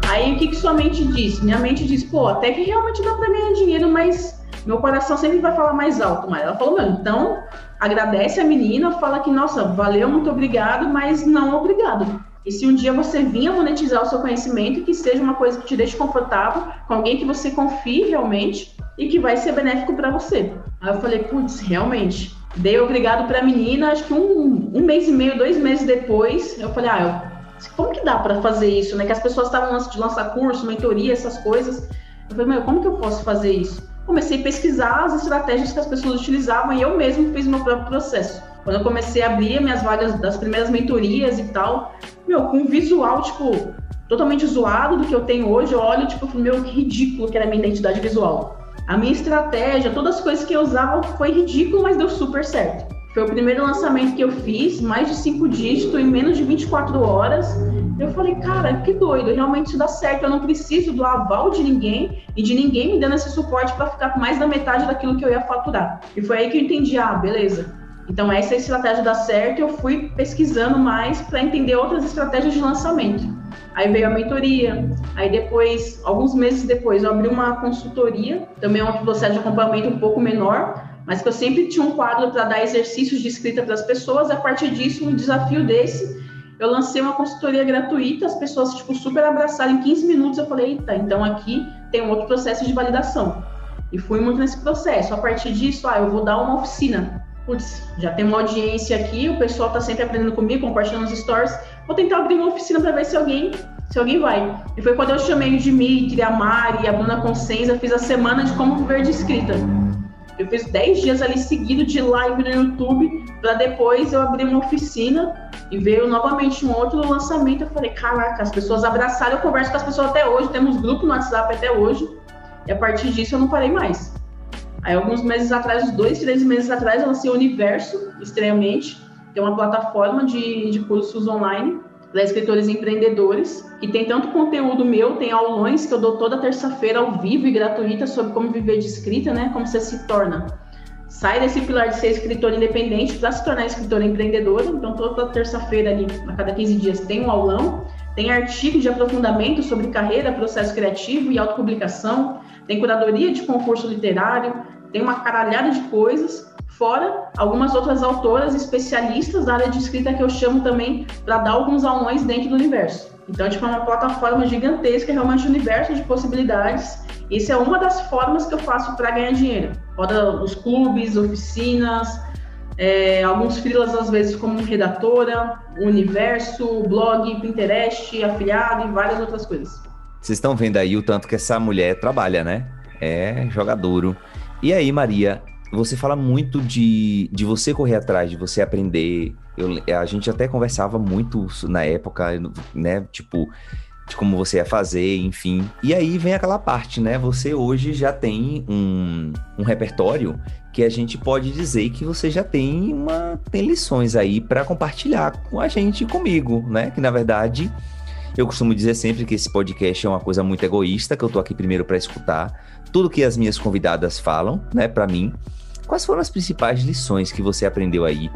Aí o que, que sua mente disse? Minha mente disse, pô, até que realmente dá para ganhar dinheiro, mas meu coração sempre vai falar mais alto, Mari. Ela falou, meu, então agradece a menina, fala que, nossa, valeu, muito obrigado, mas não obrigado. E se um dia você vir a monetizar o seu conhecimento, que seja uma coisa que te deixe confortável, com alguém que você confie realmente e que vai ser benéfico para você. Aí eu falei, putz, realmente. Dei obrigado para a menina, acho que um, um mês e meio, dois meses depois, eu falei, ah, eu, como que dá para fazer isso, né? Que as pessoas estavam antes de lançar curso, mentoria, essas coisas. Eu falei, meu, como que eu posso fazer isso? Comecei a pesquisar as estratégias que as pessoas utilizavam e eu mesmo fiz o meu próprio processo. Quando eu comecei a abrir minhas vagas das primeiras mentorias e tal, meu, com um visual, tipo, totalmente zoado do que eu tenho hoje, eu olho, tipo, meu, que ridículo que era a minha identidade visual. A minha estratégia, todas as coisas que eu usava foi ridículo, mas deu super certo. Foi o primeiro lançamento que eu fiz, mais de cinco dígitos, em menos de 24 horas. Eu falei, cara, que doido, realmente isso dá certo. Eu não preciso do aval de ninguém e de ninguém me dando esse suporte para ficar com mais da metade daquilo que eu ia faturar. E foi aí que eu entendi, ah, beleza, então, essa estratégia dá certo, eu fui pesquisando mais para entender outras estratégias de lançamento. Aí veio a mentoria, aí depois, alguns meses depois, eu abri uma consultoria, também é um processo de acompanhamento um pouco menor, mas que eu sempre tinha um quadro para dar exercícios de escrita para as pessoas. A partir disso, um desafio desse, eu lancei uma consultoria gratuita, as pessoas tipo super abraçaram em 15 minutos. Eu falei, eita, então aqui tem um outro processo de validação. E fui muito nesse processo. A partir disso, ah, eu vou dar uma oficina putz, já tem uma audiência aqui, o pessoal está sempre aprendendo comigo, compartilhando os stories. Vou tentar abrir uma oficina para ver se alguém, se alguém vai. E foi quando eu chamei o Dimitri, a Mari, a Bruna Consenza, fiz a semana de como viver de escrita. Eu fiz 10 dias ali seguido de live no YouTube, para depois eu abrir uma oficina e veio novamente um outro lançamento. Eu falei, caraca, as pessoas abraçaram, eu converso com as pessoas até hoje, temos grupo no WhatsApp até hoje. E a partir disso eu não parei mais. Aí alguns meses atrás, dois, três meses atrás, lancei o Universo, estranhamente, que é uma plataforma de, de cursos online para escritores empreendedores, que tem tanto conteúdo meu, tem aulões que eu dou toda terça-feira ao vivo e gratuita sobre como viver de escrita, né? Como você se torna. Sai desse pilar de ser escritor independente para se tornar escritor empreendedora. Então, toda terça-feira ali, a cada 15 dias, tem um aulão. Tem artigo de aprofundamento sobre carreira, processo criativo e autopublicação. Tem curadoria de concurso literário. Tem uma caralhada de coisas fora algumas outras autoras especialistas da área de escrita que eu chamo também para dar alguns aulões dentro do universo. Então, tipo, é uma plataforma gigantesca, realmente um universo de possibilidades. Isso é uma das formas que eu faço para ganhar dinheiro. Fora os clubes, oficinas, é, alguns freelas às vezes como redatora, universo, blog, Pinterest, afiliado e várias outras coisas. Vocês estão vendo aí o tanto que essa mulher trabalha, né? É jogador. E aí, Maria, você fala muito de, de você correr atrás, de você aprender. Eu, a gente até conversava muito na época, né? Tipo, de como você ia fazer, enfim. E aí vem aquela parte, né? Você hoje já tem um, um repertório que a gente pode dizer que você já tem uma tem lições aí para compartilhar com a gente comigo, né? Que na verdade eu costumo dizer sempre que esse podcast é uma coisa muito egoísta, que eu tô aqui primeiro para escutar tudo que as minhas convidadas falam, né, para mim. Quais foram as principais lições que você aprendeu aí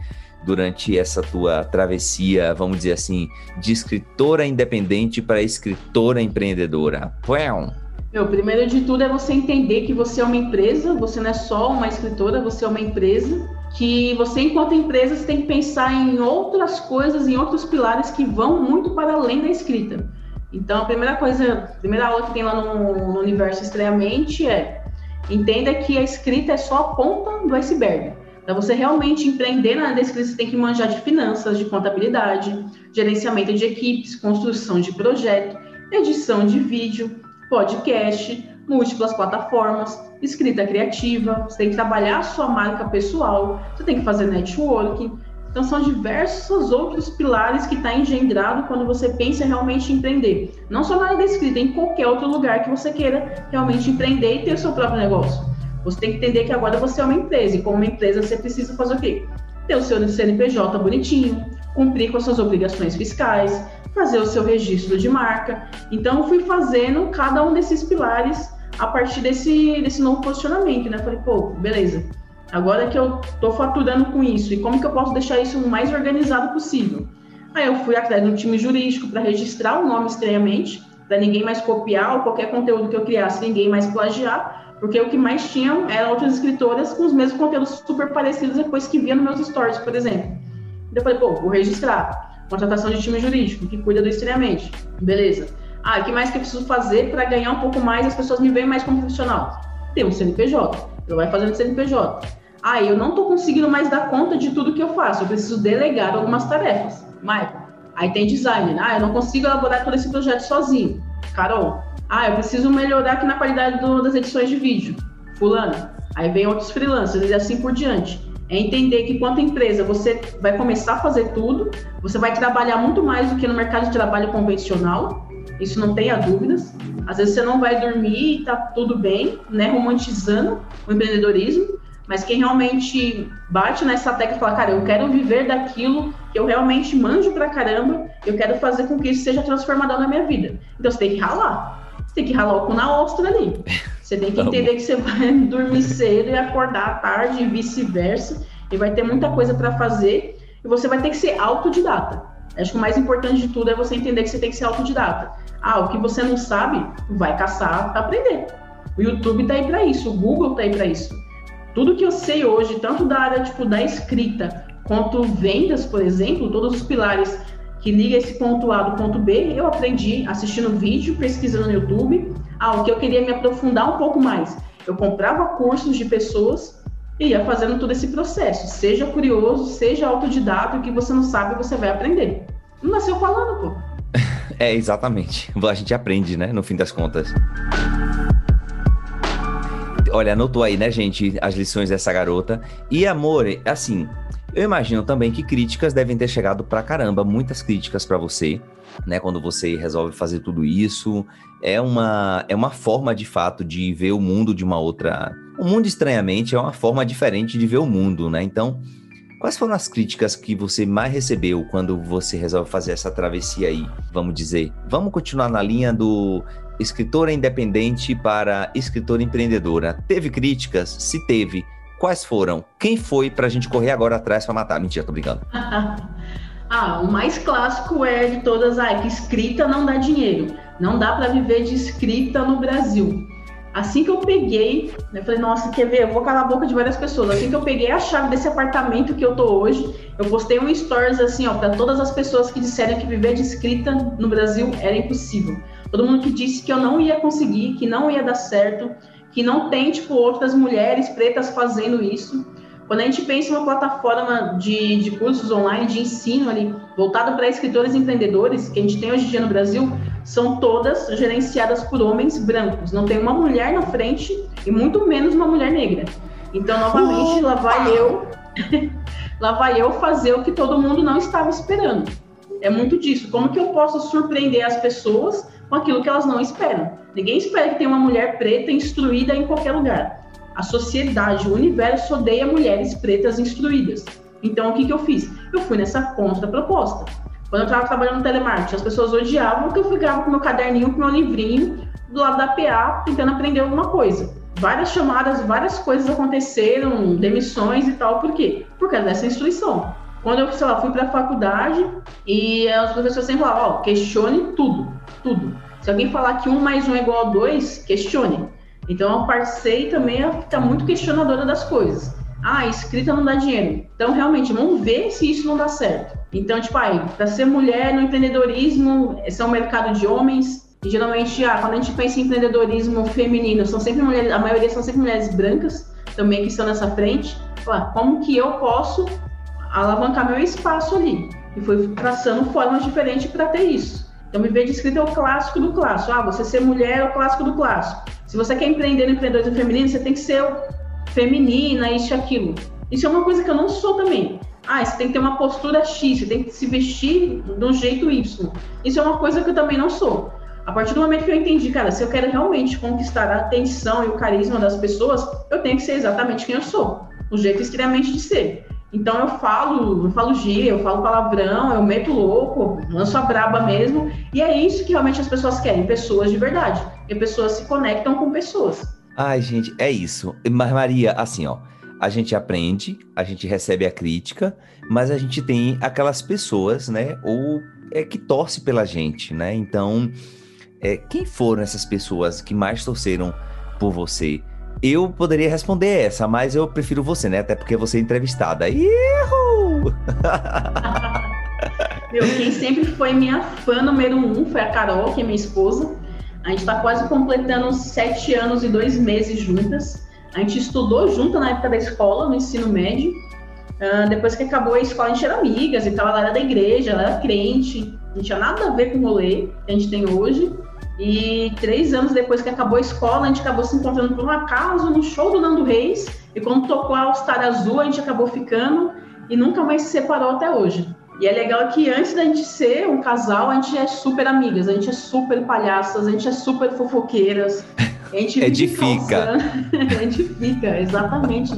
durante essa tua travessia, vamos dizer assim, de escritora independente para escritora empreendedora? Pão. Meu, primeiro de tudo é você entender que você é uma empresa, você não é só uma escritora, você é uma empresa, que você, enquanto empresa, você tem que pensar em outras coisas, em outros pilares que vão muito para além da escrita. Então, a primeira coisa, a primeira aula que tem lá no, no Universo Estranhamente é entenda que a escrita é só a ponta do iceberg. Para você realmente empreender na escrita, você tem que manjar de finanças, de contabilidade, gerenciamento de equipes, construção de projeto, edição de vídeo, podcast, múltiplas plataformas, escrita criativa, você tem que trabalhar a sua marca pessoal, você tem que fazer networking, então, são diversos outros pilares que está engendrado quando você pensa realmente em empreender. Não só na área da escrita, em qualquer outro lugar que você queira realmente empreender e ter o seu próprio negócio. Você tem que entender que agora você é uma empresa, e como uma empresa você precisa fazer o quê? Ter o seu CNPJ bonitinho, cumprir com as suas obrigações fiscais, fazer o seu registro de marca. Então, fui fazendo cada um desses pilares a partir desse, desse novo posicionamento, né? Falei, pô, beleza Agora que eu estou faturando com isso, e como que eu posso deixar isso o mais organizado possível? Aí eu fui atrás do time jurídico para registrar o nome estranhamente, para ninguém mais copiar ou qualquer conteúdo que eu criasse, ninguém mais plagiar, porque o que mais tinham eram outras escritoras com os mesmos conteúdos super parecidos depois que via nos meus stories, por exemplo. Eu falei, pô, vou registrar. Contratação de time jurídico, que cuida do estranhamente. Beleza. Ah, o que mais que eu preciso fazer para ganhar um pouco mais as pessoas me veem mais como profissional? Tem um CNPJ. Eu vai fazendo CNPJ. Ah, eu não estou conseguindo mais dar conta de tudo que eu faço, eu preciso delegar algumas tarefas. Michael, aí tem designer. Ah, eu não consigo elaborar todo esse projeto sozinho. Carol, ah, eu preciso melhorar aqui na qualidade do, das edições de vídeo. Fulano, aí vem outros freelancers e assim por diante. É entender que, quanto empresa, você vai começar a fazer tudo, você vai trabalhar muito mais do que no mercado de trabalho convencional, isso não tenha dúvidas. Às vezes você não vai dormir e tá tudo bem, né? Romantizando o empreendedorismo, mas quem realmente bate nessa tecla e fala, cara, eu quero viver daquilo que eu realmente manjo pra caramba, eu quero fazer com que isso seja transformado na minha vida. Então você tem que ralar. Você tem que ralar o cu na ostra ali. Você tem que tá entender que você vai dormir cedo e acordar tarde e vice-versa. E vai ter muita coisa para fazer. E você vai ter que ser autodidata. Acho que o mais importante de tudo é você entender que você tem que ser autodidata. Ah, o que você não sabe, vai caçar para aprender. O YouTube tá aí para isso, o Google tá aí para isso. Tudo que eu sei hoje, tanto da área tipo, da escrita quanto vendas, por exemplo, todos os pilares que ligam esse ponto A do ponto B, eu aprendi assistindo vídeo, pesquisando no YouTube. Ah, o que eu queria me aprofundar um pouco mais. Eu comprava cursos de pessoas e ia fazendo todo esse processo. Seja curioso, seja autodidata, o que você não sabe, você vai aprender. Não nasceu falando, pô. É, exatamente. A gente aprende, né, no fim das contas. Olha, anotou aí, né, gente, as lições dessa garota. E amor, assim, Eu imagino também que críticas devem ter chegado pra caramba, muitas críticas para você, né? Quando você resolve fazer tudo isso, é uma é uma forma de fato de ver o mundo de uma outra. O mundo estranhamente é uma forma diferente de ver o mundo, né? Então, quais foram as críticas que você mais recebeu quando você resolve fazer essa travessia aí? Vamos dizer, vamos continuar na linha do escritora independente para escritora empreendedora. Teve críticas? Se teve, Quais foram? Quem foi pra gente correr agora atrás pra matar? Mentira, tô brincando. ah, o mais clássico é de todas, ah, que escrita não dá dinheiro. Não dá para viver de escrita no Brasil. Assim que eu peguei, eu falei, nossa, quer ver? Eu vou calar a boca de várias pessoas. Assim que eu peguei a chave desse apartamento que eu tô hoje, eu postei um stories assim, ó, para todas as pessoas que disseram que viver de escrita no Brasil era impossível. Todo mundo que disse que eu não ia conseguir, que não ia dar certo, que não tem, tipo, outras mulheres pretas fazendo isso. Quando a gente pensa em uma plataforma de, de cursos online, de ensino ali, voltado para escritores e empreendedores, que a gente tem hoje em dia no Brasil, são todas gerenciadas por homens brancos. Não tem uma mulher na frente e muito menos uma mulher negra. Então, novamente, lá vai eu, lá vai eu fazer o que todo mundo não estava esperando. É muito disso. Como que eu posso surpreender as pessoas com aquilo que elas não esperam? Ninguém espera que tenha uma mulher preta instruída em qualquer lugar. A sociedade, o universo odeia mulheres pretas instruídas. Então, o que, que eu fiz? Eu fui nessa contraproposta. Quando eu estava trabalhando no telemarketing, as pessoas odiavam que eu ficava com meu caderninho, com meu livrinho, do lado da PA, tentando aprender alguma coisa. Várias chamadas, várias coisas aconteceram, demissões e tal. Por quê? Por causa dessa instrução. Quando eu, sei lá, fui para a faculdade e os professores sempre falavam, ó, questione tudo, tudo. Se alguém falar que um mais um é igual a dois, questione. Então, eu passei também a ficar muito questionadora das coisas. Ah, escrita não dá dinheiro. Então, realmente, vamos ver se isso não dá certo. Então, tipo, aí, para ser mulher no empreendedorismo, esse é um mercado de homens. E geralmente, ah, quando a gente pensa em empreendedorismo feminino, são sempre mulheres, a maioria são sempre mulheres brancas também que estão nessa frente. Ah, como que eu posso alavancar meu espaço ali? E foi traçando formas diferentes para ter isso. Então, viver de escrita é o clássico do clássico. Ah, você ser mulher é o clássico do clássico. Se você quer empreender no empreendedorismo feminino, você tem que ser feminina, isso e aquilo. Isso é uma coisa que eu não sou também. Ah, você tem que ter uma postura X, você tem que se vestir de um jeito Y. Isso é uma coisa que eu também não sou. A partir do momento que eu entendi, cara, se eu quero realmente conquistar a atenção e o carisma das pessoas, eu tenho que ser exatamente quem eu sou. O jeito extremamente de ser. Então eu falo, eu falo gíria, eu falo palavrão, eu meto louco, lanço a braba mesmo. E é isso que realmente as pessoas querem, pessoas de verdade. E pessoas se conectam com pessoas. Ai, gente, é isso. Mas Maria, assim, ó, a gente aprende, a gente recebe a crítica, mas a gente tem aquelas pessoas, né, ou é que torce pela gente, né? Então, é, quem foram essas pessoas que mais torceram por você? Eu poderia responder essa, mas eu prefiro você, né? Até porque você é entrevistada. Ihu! Meu, quem sempre foi minha fã número um foi a Carol, que é minha esposa. A gente está quase completando sete anos e dois meses juntas. A gente estudou junto na época da escola, no ensino médio. Uh, depois que acabou a escola, a gente era amigas e tal. Ela era da igreja, ela era crente. Não tinha nada a ver com o rolê que a gente tem hoje. E três anos depois que acabou a escola, a gente acabou se encontrando por um acaso no show do Nando Reis. E quando tocou a All-Star Azul, a gente acabou ficando e nunca mais se separou até hoje. E é legal que antes da gente ser um casal, a gente é super amigas, a gente é super palhaças, a gente é super fofoqueiras. A gente Edifica. Edifica, exatamente.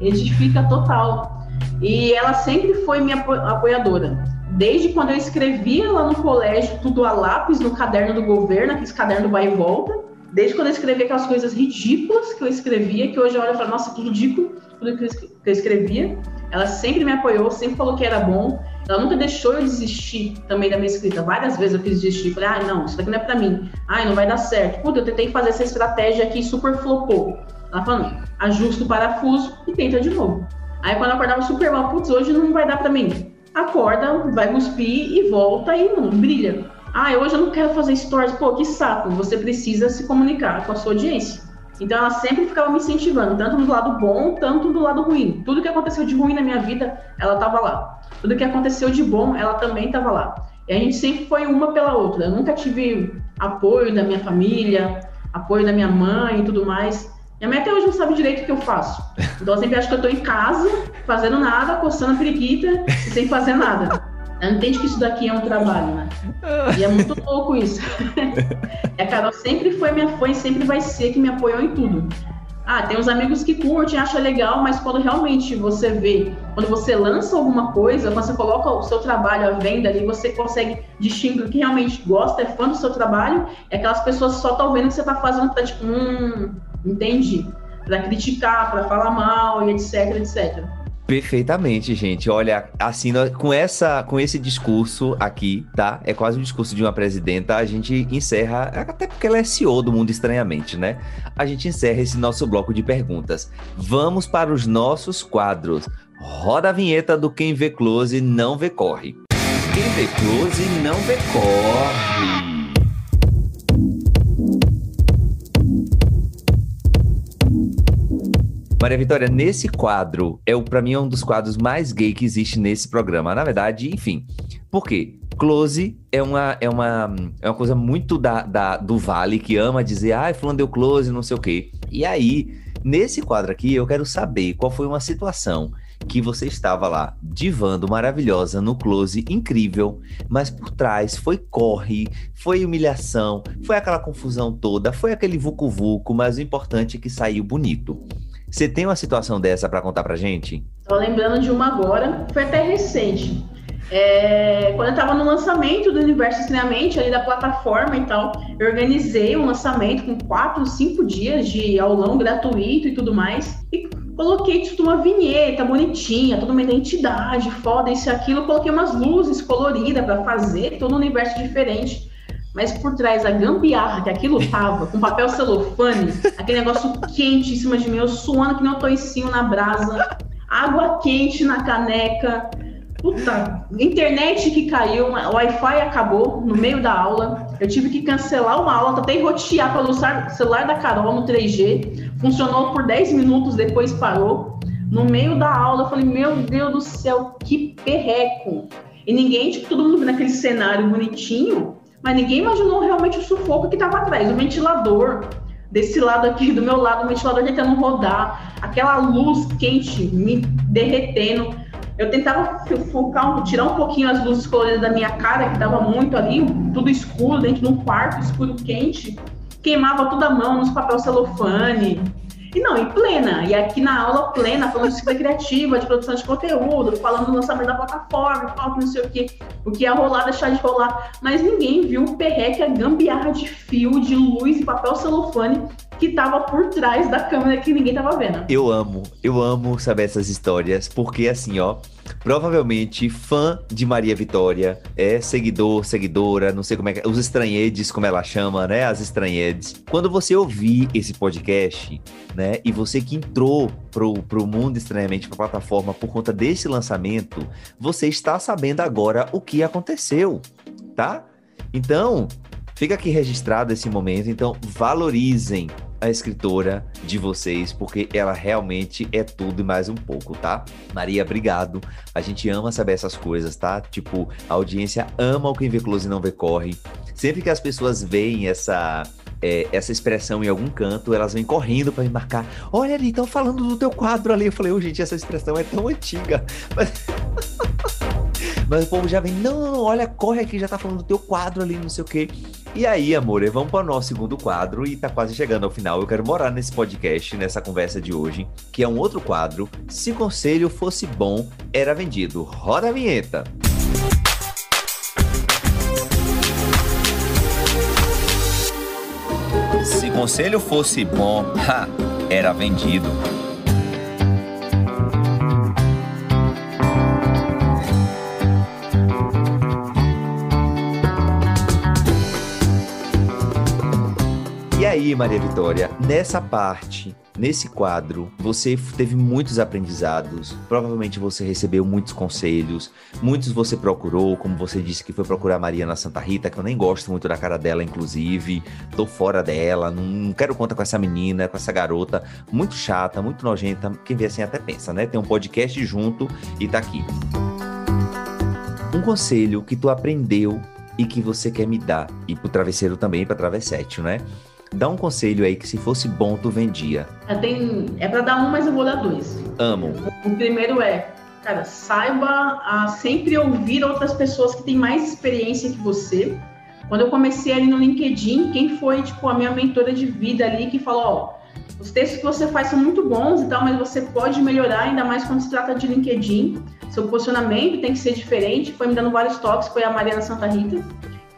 Edifica total. E ela sempre foi minha apoiadora desde quando eu escrevia lá no colégio, tudo a lápis, no caderno do governo, aqueles cadernos do vai e volta, desde quando eu escrevia aquelas coisas ridículas que eu escrevia, que hoje eu olho e falo, nossa, que ridículo tudo que eu escrevia. Ela sempre me apoiou, sempre falou que era bom. Ela nunca deixou eu desistir também da minha escrita. Várias vezes eu quis desistir. Falei, ah, não, isso daqui não é pra mim. Ah, não vai dar certo. Puta, eu tentei fazer essa estratégia aqui super flopou. Ela falando, ajusta o parafuso e tenta de novo. Aí quando eu acordava super mal, putz, hoje não vai dar pra mim acorda, vai cuspir e volta e não brilha. Ah, hoje eu não quero fazer stories. Pô, que saco. Você precisa se comunicar com a sua audiência. Então ela sempre ficava me incentivando, tanto do lado bom, tanto do lado ruim. Tudo que aconteceu de ruim na minha vida, ela estava lá. Tudo que aconteceu de bom, ela também estava lá. E a gente sempre foi uma pela outra. Eu nunca tive apoio da minha família, apoio da minha mãe e tudo mais. Minha mãe até hoje não sabe direito o que eu faço. Então ela sempre acha que eu tô em casa, fazendo nada, coçando a periquita sem fazer nada. Ela entende que isso daqui é um trabalho, né? E é muito louco isso. e a Carol sempre foi minha fã e sempre vai ser que me apoiou em tudo. Ah, tem uns amigos que curtem, acham legal, mas quando realmente você vê, quando você lança alguma coisa, quando você coloca o seu trabalho à venda ali, você consegue distinguir que realmente gosta, é fã do seu trabalho, é aquelas pessoas só estão vendo que você está fazendo para tipo, hum, entendi, para criticar, para falar mal e etc, etc. Perfeitamente, gente. Olha, assim, com essa, com esse discurso aqui, tá? É quase um discurso de uma presidenta. A gente encerra, até porque ela é CEO do mundo estranhamente, né? A gente encerra esse nosso bloco de perguntas. Vamos para os nossos quadros. Roda a vinheta do quem vê close não vê corre. Quem vê close não vê corre. Maria Vitória, nesse quadro, é para mim é um dos quadros mais gay que existe nesse programa. Na verdade, enfim. Por quê? Close é uma, é uma, é uma coisa muito da, da, do Vale, que ama dizer, ai, ah, fulano deu close, não sei o quê. E aí, nesse quadro aqui, eu quero saber qual foi uma situação que você estava lá, divando maravilhosa, no close, incrível, mas por trás foi corre, foi humilhação, foi aquela confusão toda, foi aquele vucu-vucu, mas o importante é que saiu bonito. Você tem uma situação dessa para contar pra gente? Tô lembrando de uma agora, foi até recente. É, quando eu estava no lançamento do Universo Estranhamente, ali da plataforma e tal, eu organizei um lançamento com quatro, cinco dias de aulão gratuito e tudo mais. E coloquei tudo uma vinheta bonitinha, toda uma identidade, foda, isso e aquilo. Coloquei umas luzes coloridas para fazer todo um universo diferente mas por trás a gambiarra que aquilo tava, com papel celofane, aquele negócio quente em cima de mim, eu suando que nem toicinho na brasa, água quente na caneca, puta, internet que caiu, o Wi-Fi acabou no meio da aula, eu tive que cancelar uma aula, tentei rotear pelo celular da Carol no 3G, funcionou por 10 minutos, depois parou. No meio da aula, eu falei, meu Deus do céu, que perreco. E ninguém, tipo, todo mundo naquele cenário bonitinho, mas ninguém imaginou realmente o sufoco que estava atrás. O ventilador, desse lado aqui, do meu lado, o ventilador tentando rodar, aquela luz quente me derretendo. Eu tentava focar, tirar um pouquinho as luzes coloridas da minha cara, que estava muito ali, tudo escuro, dentro de um quarto escuro quente. Queimava toda a mão nos papel celofane. E não, em plena. E aqui na aula plena, falando de escrita criativa, de produção de conteúdo, falando do lançamento da plataforma, falando não sei o que, o que ia rolar, deixar de rolar. Mas ninguém viu o perreque, a gambiarra de fio, de luz e papel celofane que tava por trás da câmera que ninguém tava vendo. Eu amo, eu amo saber essas histórias, porque assim, ó, provavelmente fã de Maria Vitória, é seguidor, seguidora, não sei como é que os estranhedes, como ela chama, né? As estranhedes. Quando você ouvir esse podcast, né? E você que entrou pro, pro mundo estranhamente, pra plataforma, por conta desse lançamento, você está sabendo agora o que aconteceu, tá? Então, fica aqui registrado esse momento, então valorizem a escritora de vocês, porque ela realmente é tudo e mais um pouco, tá? Maria, obrigado. A gente ama saber essas coisas, tá? Tipo, a audiência ama o Quem Vê Close e Não Vê Corre. Sempre que as pessoas veem essa é, essa expressão em algum canto, elas vêm correndo para me marcar. Olha ali, estão falando do teu quadro ali. Eu falei, oh, gente, essa expressão é tão antiga. Mas... Mas o povo já vem, não, não, olha, corre aqui, já tá falando do teu quadro ali, não sei o quê. E aí, amor, vamos para o nosso segundo quadro e tá quase chegando ao final. Eu quero morar nesse podcast, nessa conversa de hoje, que é um outro quadro. Se conselho fosse bom, era vendido. Roda a vinheta. Se conselho fosse bom, ha, era vendido. Aí, Maria Vitória, nessa parte, nesse quadro, você teve muitos aprendizados, provavelmente você recebeu muitos conselhos, muitos você procurou, como você disse que foi procurar a Mariana Santa Rita, que eu nem gosto muito da cara dela, inclusive, tô fora dela, não quero conta com essa menina, com essa garota, muito chata, muito nojenta, quem vê assim até pensa, né? Tem um podcast junto e tá aqui. Um conselho que tu aprendeu e que você quer me dar, e pro travesseiro também, pra travessete, né? Dá um conselho aí que se fosse bom, tu vendia. É, tem, é para dar um, mas eu vou dar dois. Amo. O primeiro é, cara, saiba a sempre ouvir outras pessoas que têm mais experiência que você. Quando eu comecei ali no LinkedIn, quem foi, tipo, a minha mentora de vida ali que falou, ó, os textos que você faz são muito bons e tal, mas você pode melhorar, ainda mais quando se trata de LinkedIn. Seu posicionamento tem que ser diferente. Foi me dando vários toques, foi a Mariana Santa Rita.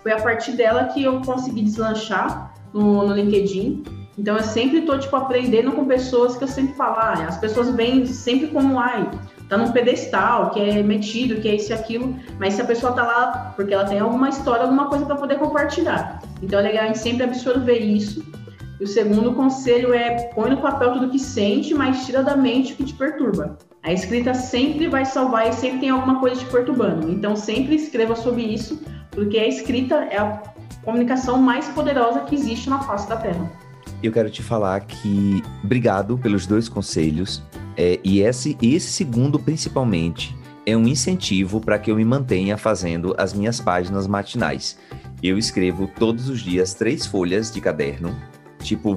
Foi a partir dela que eu consegui deslanchar no, no LinkedIn. Então eu sempre estou tipo aprendendo com pessoas que eu sempre falo, ah, as pessoas vêm sempre como ai, tá num pedestal, que é metido, que é isso e aquilo, mas se a pessoa tá lá porque ela tem alguma história, alguma coisa para poder compartilhar. Então é legal a gente sempre absorver isso. E o segundo conselho é põe no papel tudo que sente, mas tira da mente o que te perturba. A escrita sempre vai salvar e sempre tem alguma coisa te perturbando. Então sempre escreva sobre isso, porque a escrita é a comunicação mais poderosa que existe na face da Terra. Eu quero te falar que obrigado pelos dois conselhos. É, e esse, esse segundo, principalmente, é um incentivo para que eu me mantenha fazendo as minhas páginas matinais. Eu escrevo todos os dias três folhas de caderno, tipo,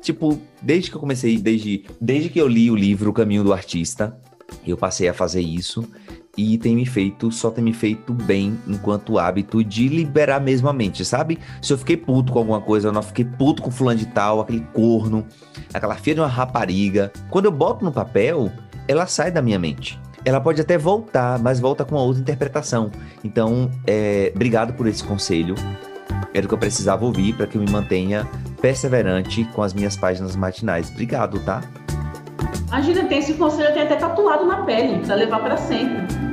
tipo, desde que eu comecei, desde, desde que eu li o livro O Caminho do Artista, eu passei a fazer isso e tem me feito, só tem me feito bem enquanto hábito de liberar mesmo a mente, sabe? Se eu fiquei puto com alguma coisa, eu não fiquei puto com fulano de tal, aquele corno, aquela filha de uma rapariga. Quando eu boto no papel, ela sai da minha mente. Ela pode até voltar, mas volta com uma outra interpretação. Então, é, obrigado por esse conselho. Era o que eu precisava ouvir para que eu me mantenha perseverante com as minhas páginas matinais. Obrigado, tá? Imagina, tem esse conselho, até tatuado na pele, pra levar para sempre.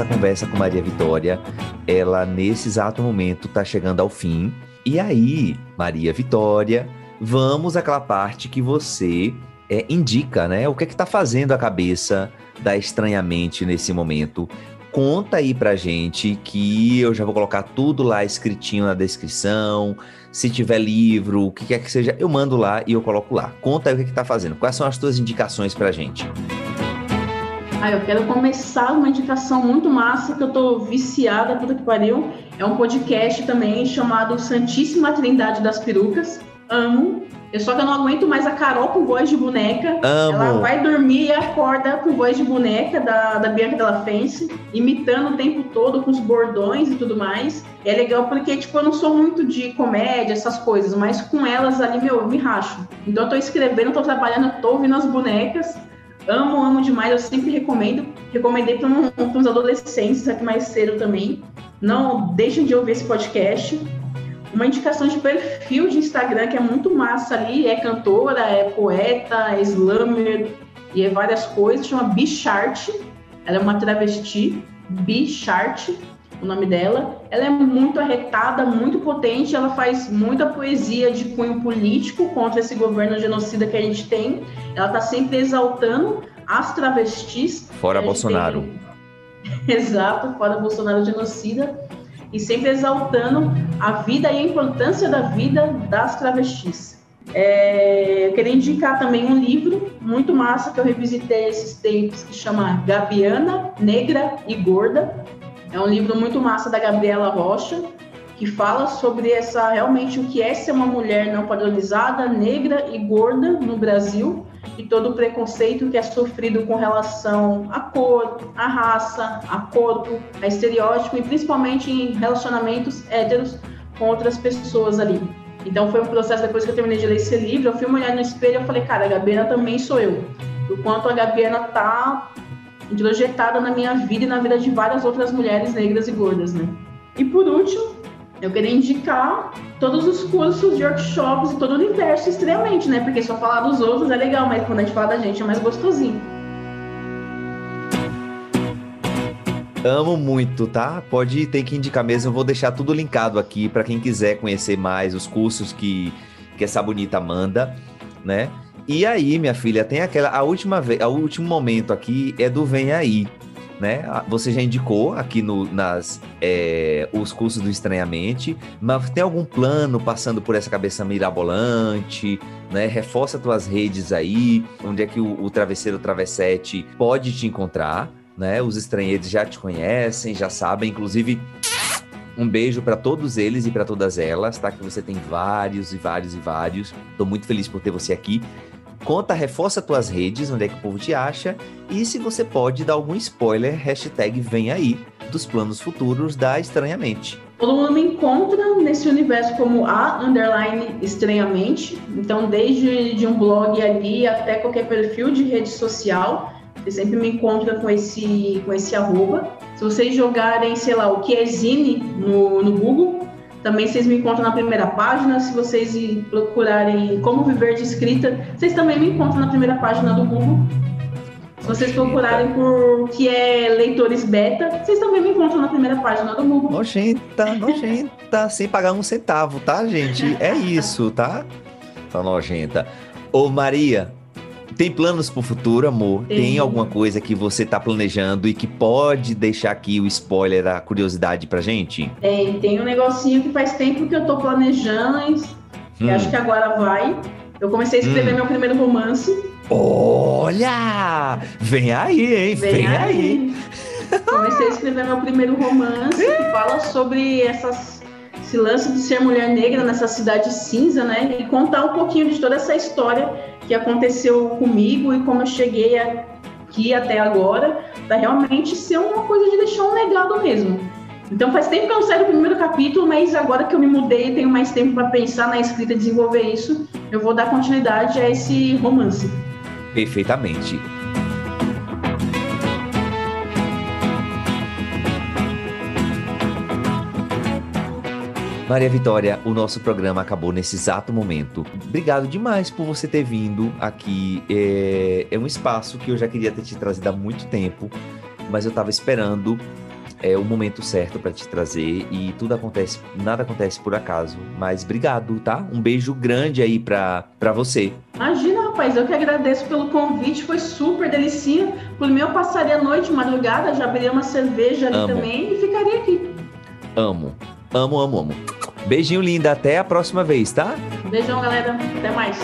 Essa conversa com Maria Vitória, ela nesse exato momento está chegando ao fim. E aí, Maria Vitória, vamos àquela parte que você é, indica, né? O que é que tá fazendo a cabeça da Estranhamente nesse momento? Conta aí pra gente que eu já vou colocar tudo lá escritinho na descrição. Se tiver livro, o que quer que seja, eu mando lá e eu coloco lá. Conta aí o que, é que tá fazendo. Quais são as tuas indicações pra gente? Ah, eu quero começar uma indicação muito massa que eu tô viciada, puta que pariu. É um podcast também chamado Santíssima Trindade das Perucas. Amo. Eu só que eu não aguento mais a Carol com voz de boneca. Amo. Ela vai dormir e acorda com voz de boneca da, da Bianca Della Fence, imitando o tempo todo com os bordões e tudo mais. é legal porque, tipo, eu não sou muito de comédia, essas coisas, mas com elas ali, meu, eu me racho. Então eu tô escrevendo, tô trabalhando, tô ouvindo as bonecas Amo, amo demais, eu sempre recomendo. Recomendei para um, uns adolescentes aqui mais cedo também. Não deixem de ouvir esse podcast. Uma indicação de perfil de Instagram que é muito massa ali, é cantora, é poeta, é slammer e é várias coisas, chama Bichart. Ela é uma travesti, Bichart, o nome dela. Ela é muito arretada, muito potente, ela faz muita poesia de cunho político contra esse governo genocida que a gente tem. Ela está sempre exaltando as travestis. Fora Bolsonaro. Tem... Exato, fora Bolsonaro genocida. E sempre exaltando a vida e a importância da vida das travestis. É, eu queria indicar também um livro muito massa que eu revisitei esses tempos, que chama Gabiana, Negra e Gorda, é um livro muito massa da Gabriela Rocha, que fala sobre essa realmente o que é ser uma mulher não padronizada, negra e gorda no Brasil e todo o preconceito que é sofrido com relação à cor, à raça, a corpo, a estereótipo e principalmente em relacionamentos héteros com outras pessoas ali. Então foi um processo depois que eu terminei de ler esse livro, eu fui olhar no espelho e falei, cara, a Gabriela também sou eu. O quanto a Gabriela tá introjetada na minha vida e na vida de várias outras mulheres negras e gordas, né? E por último, eu queria indicar todos os cursos workshops e todo o universo extremamente, né? Porque só falar dos outros é legal, mas quando a gente fala da gente é mais gostosinho. Amo muito, tá? Pode ter que indicar mesmo. Eu vou deixar tudo linkado aqui para quem quiser conhecer mais os cursos que, que essa bonita manda, né? E aí, minha filha, tem aquela. A última vez, o último momento aqui é do Vem Aí. né? Você já indicou aqui no, nas é, os cursos do Estranhamente, mas tem algum plano passando por essa cabeça mirabolante, né? Reforça tuas redes aí, onde é que o, o Travesseiro Travessete pode te encontrar, né? Os estranheiros já te conhecem, já sabem, inclusive um beijo para todos eles e para todas elas, tá? Que você tem vários e vários e vários. Tô muito feliz por ter você aqui. Conta, reforça tuas redes, onde é que o povo te acha. E se você pode dar algum spoiler, hashtag vem aí, dos planos futuros da Estranhamente. Todo mundo me encontra nesse universo como a underline estranhamente. Então, desde de um blog ali até qualquer perfil de rede social, você sempre me encontra com esse, com esse arroba. Se vocês jogarem, sei lá, o que é Zine no, no Google, também vocês me encontram na primeira página. Se vocês procurarem como viver de escrita, vocês também me encontram na primeira página do Google. Se vocês procurarem por que é leitores beta, vocês também me encontram na primeira página do Google. Nojenta, nojenta, sem pagar um centavo, tá, gente? É isso, tá? Tá nojenta. Ô, Maria, tem planos para o futuro, amor? Tem. Tem. alguma coisa que você está planejando e que pode deixar aqui o spoiler, a curiosidade pra gente? Tem, tem um negocinho que faz tempo que eu tô planejando, hum. e acho que agora vai. Eu comecei a escrever hum. meu primeiro romance. Olha! Vem aí, hein? Vem, Vem aí. aí. Comecei a escrever meu primeiro romance que fala sobre essas, esse lance de ser mulher negra nessa cidade cinza, né? E contar um pouquinho de toda essa história que aconteceu comigo e como eu cheguei aqui até agora, para realmente ser uma coisa de deixar um legado mesmo. Então faz tempo que eu não saio do primeiro capítulo, mas agora que eu me mudei tenho mais tempo para pensar na escrita e desenvolver isso, eu vou dar continuidade a esse romance. Perfeitamente. Maria Vitória, o nosso programa acabou nesse exato momento. Obrigado demais por você ter vindo aqui. É, é um espaço que eu já queria ter te trazido há muito tempo, mas eu estava esperando é o momento certo para te trazer e tudo acontece, nada acontece por acaso. Mas obrigado, tá? Um beijo grande aí para você. Imagina, rapaz, eu que agradeço pelo convite, foi super delicinha. Por mim, eu passaria a noite, madrugada, já abriria uma cerveja ali amo. também e ficaria aqui. Amo, amo, amo, amo. Beijinho linda, até a próxima vez, tá? Beijão, galera. Até mais.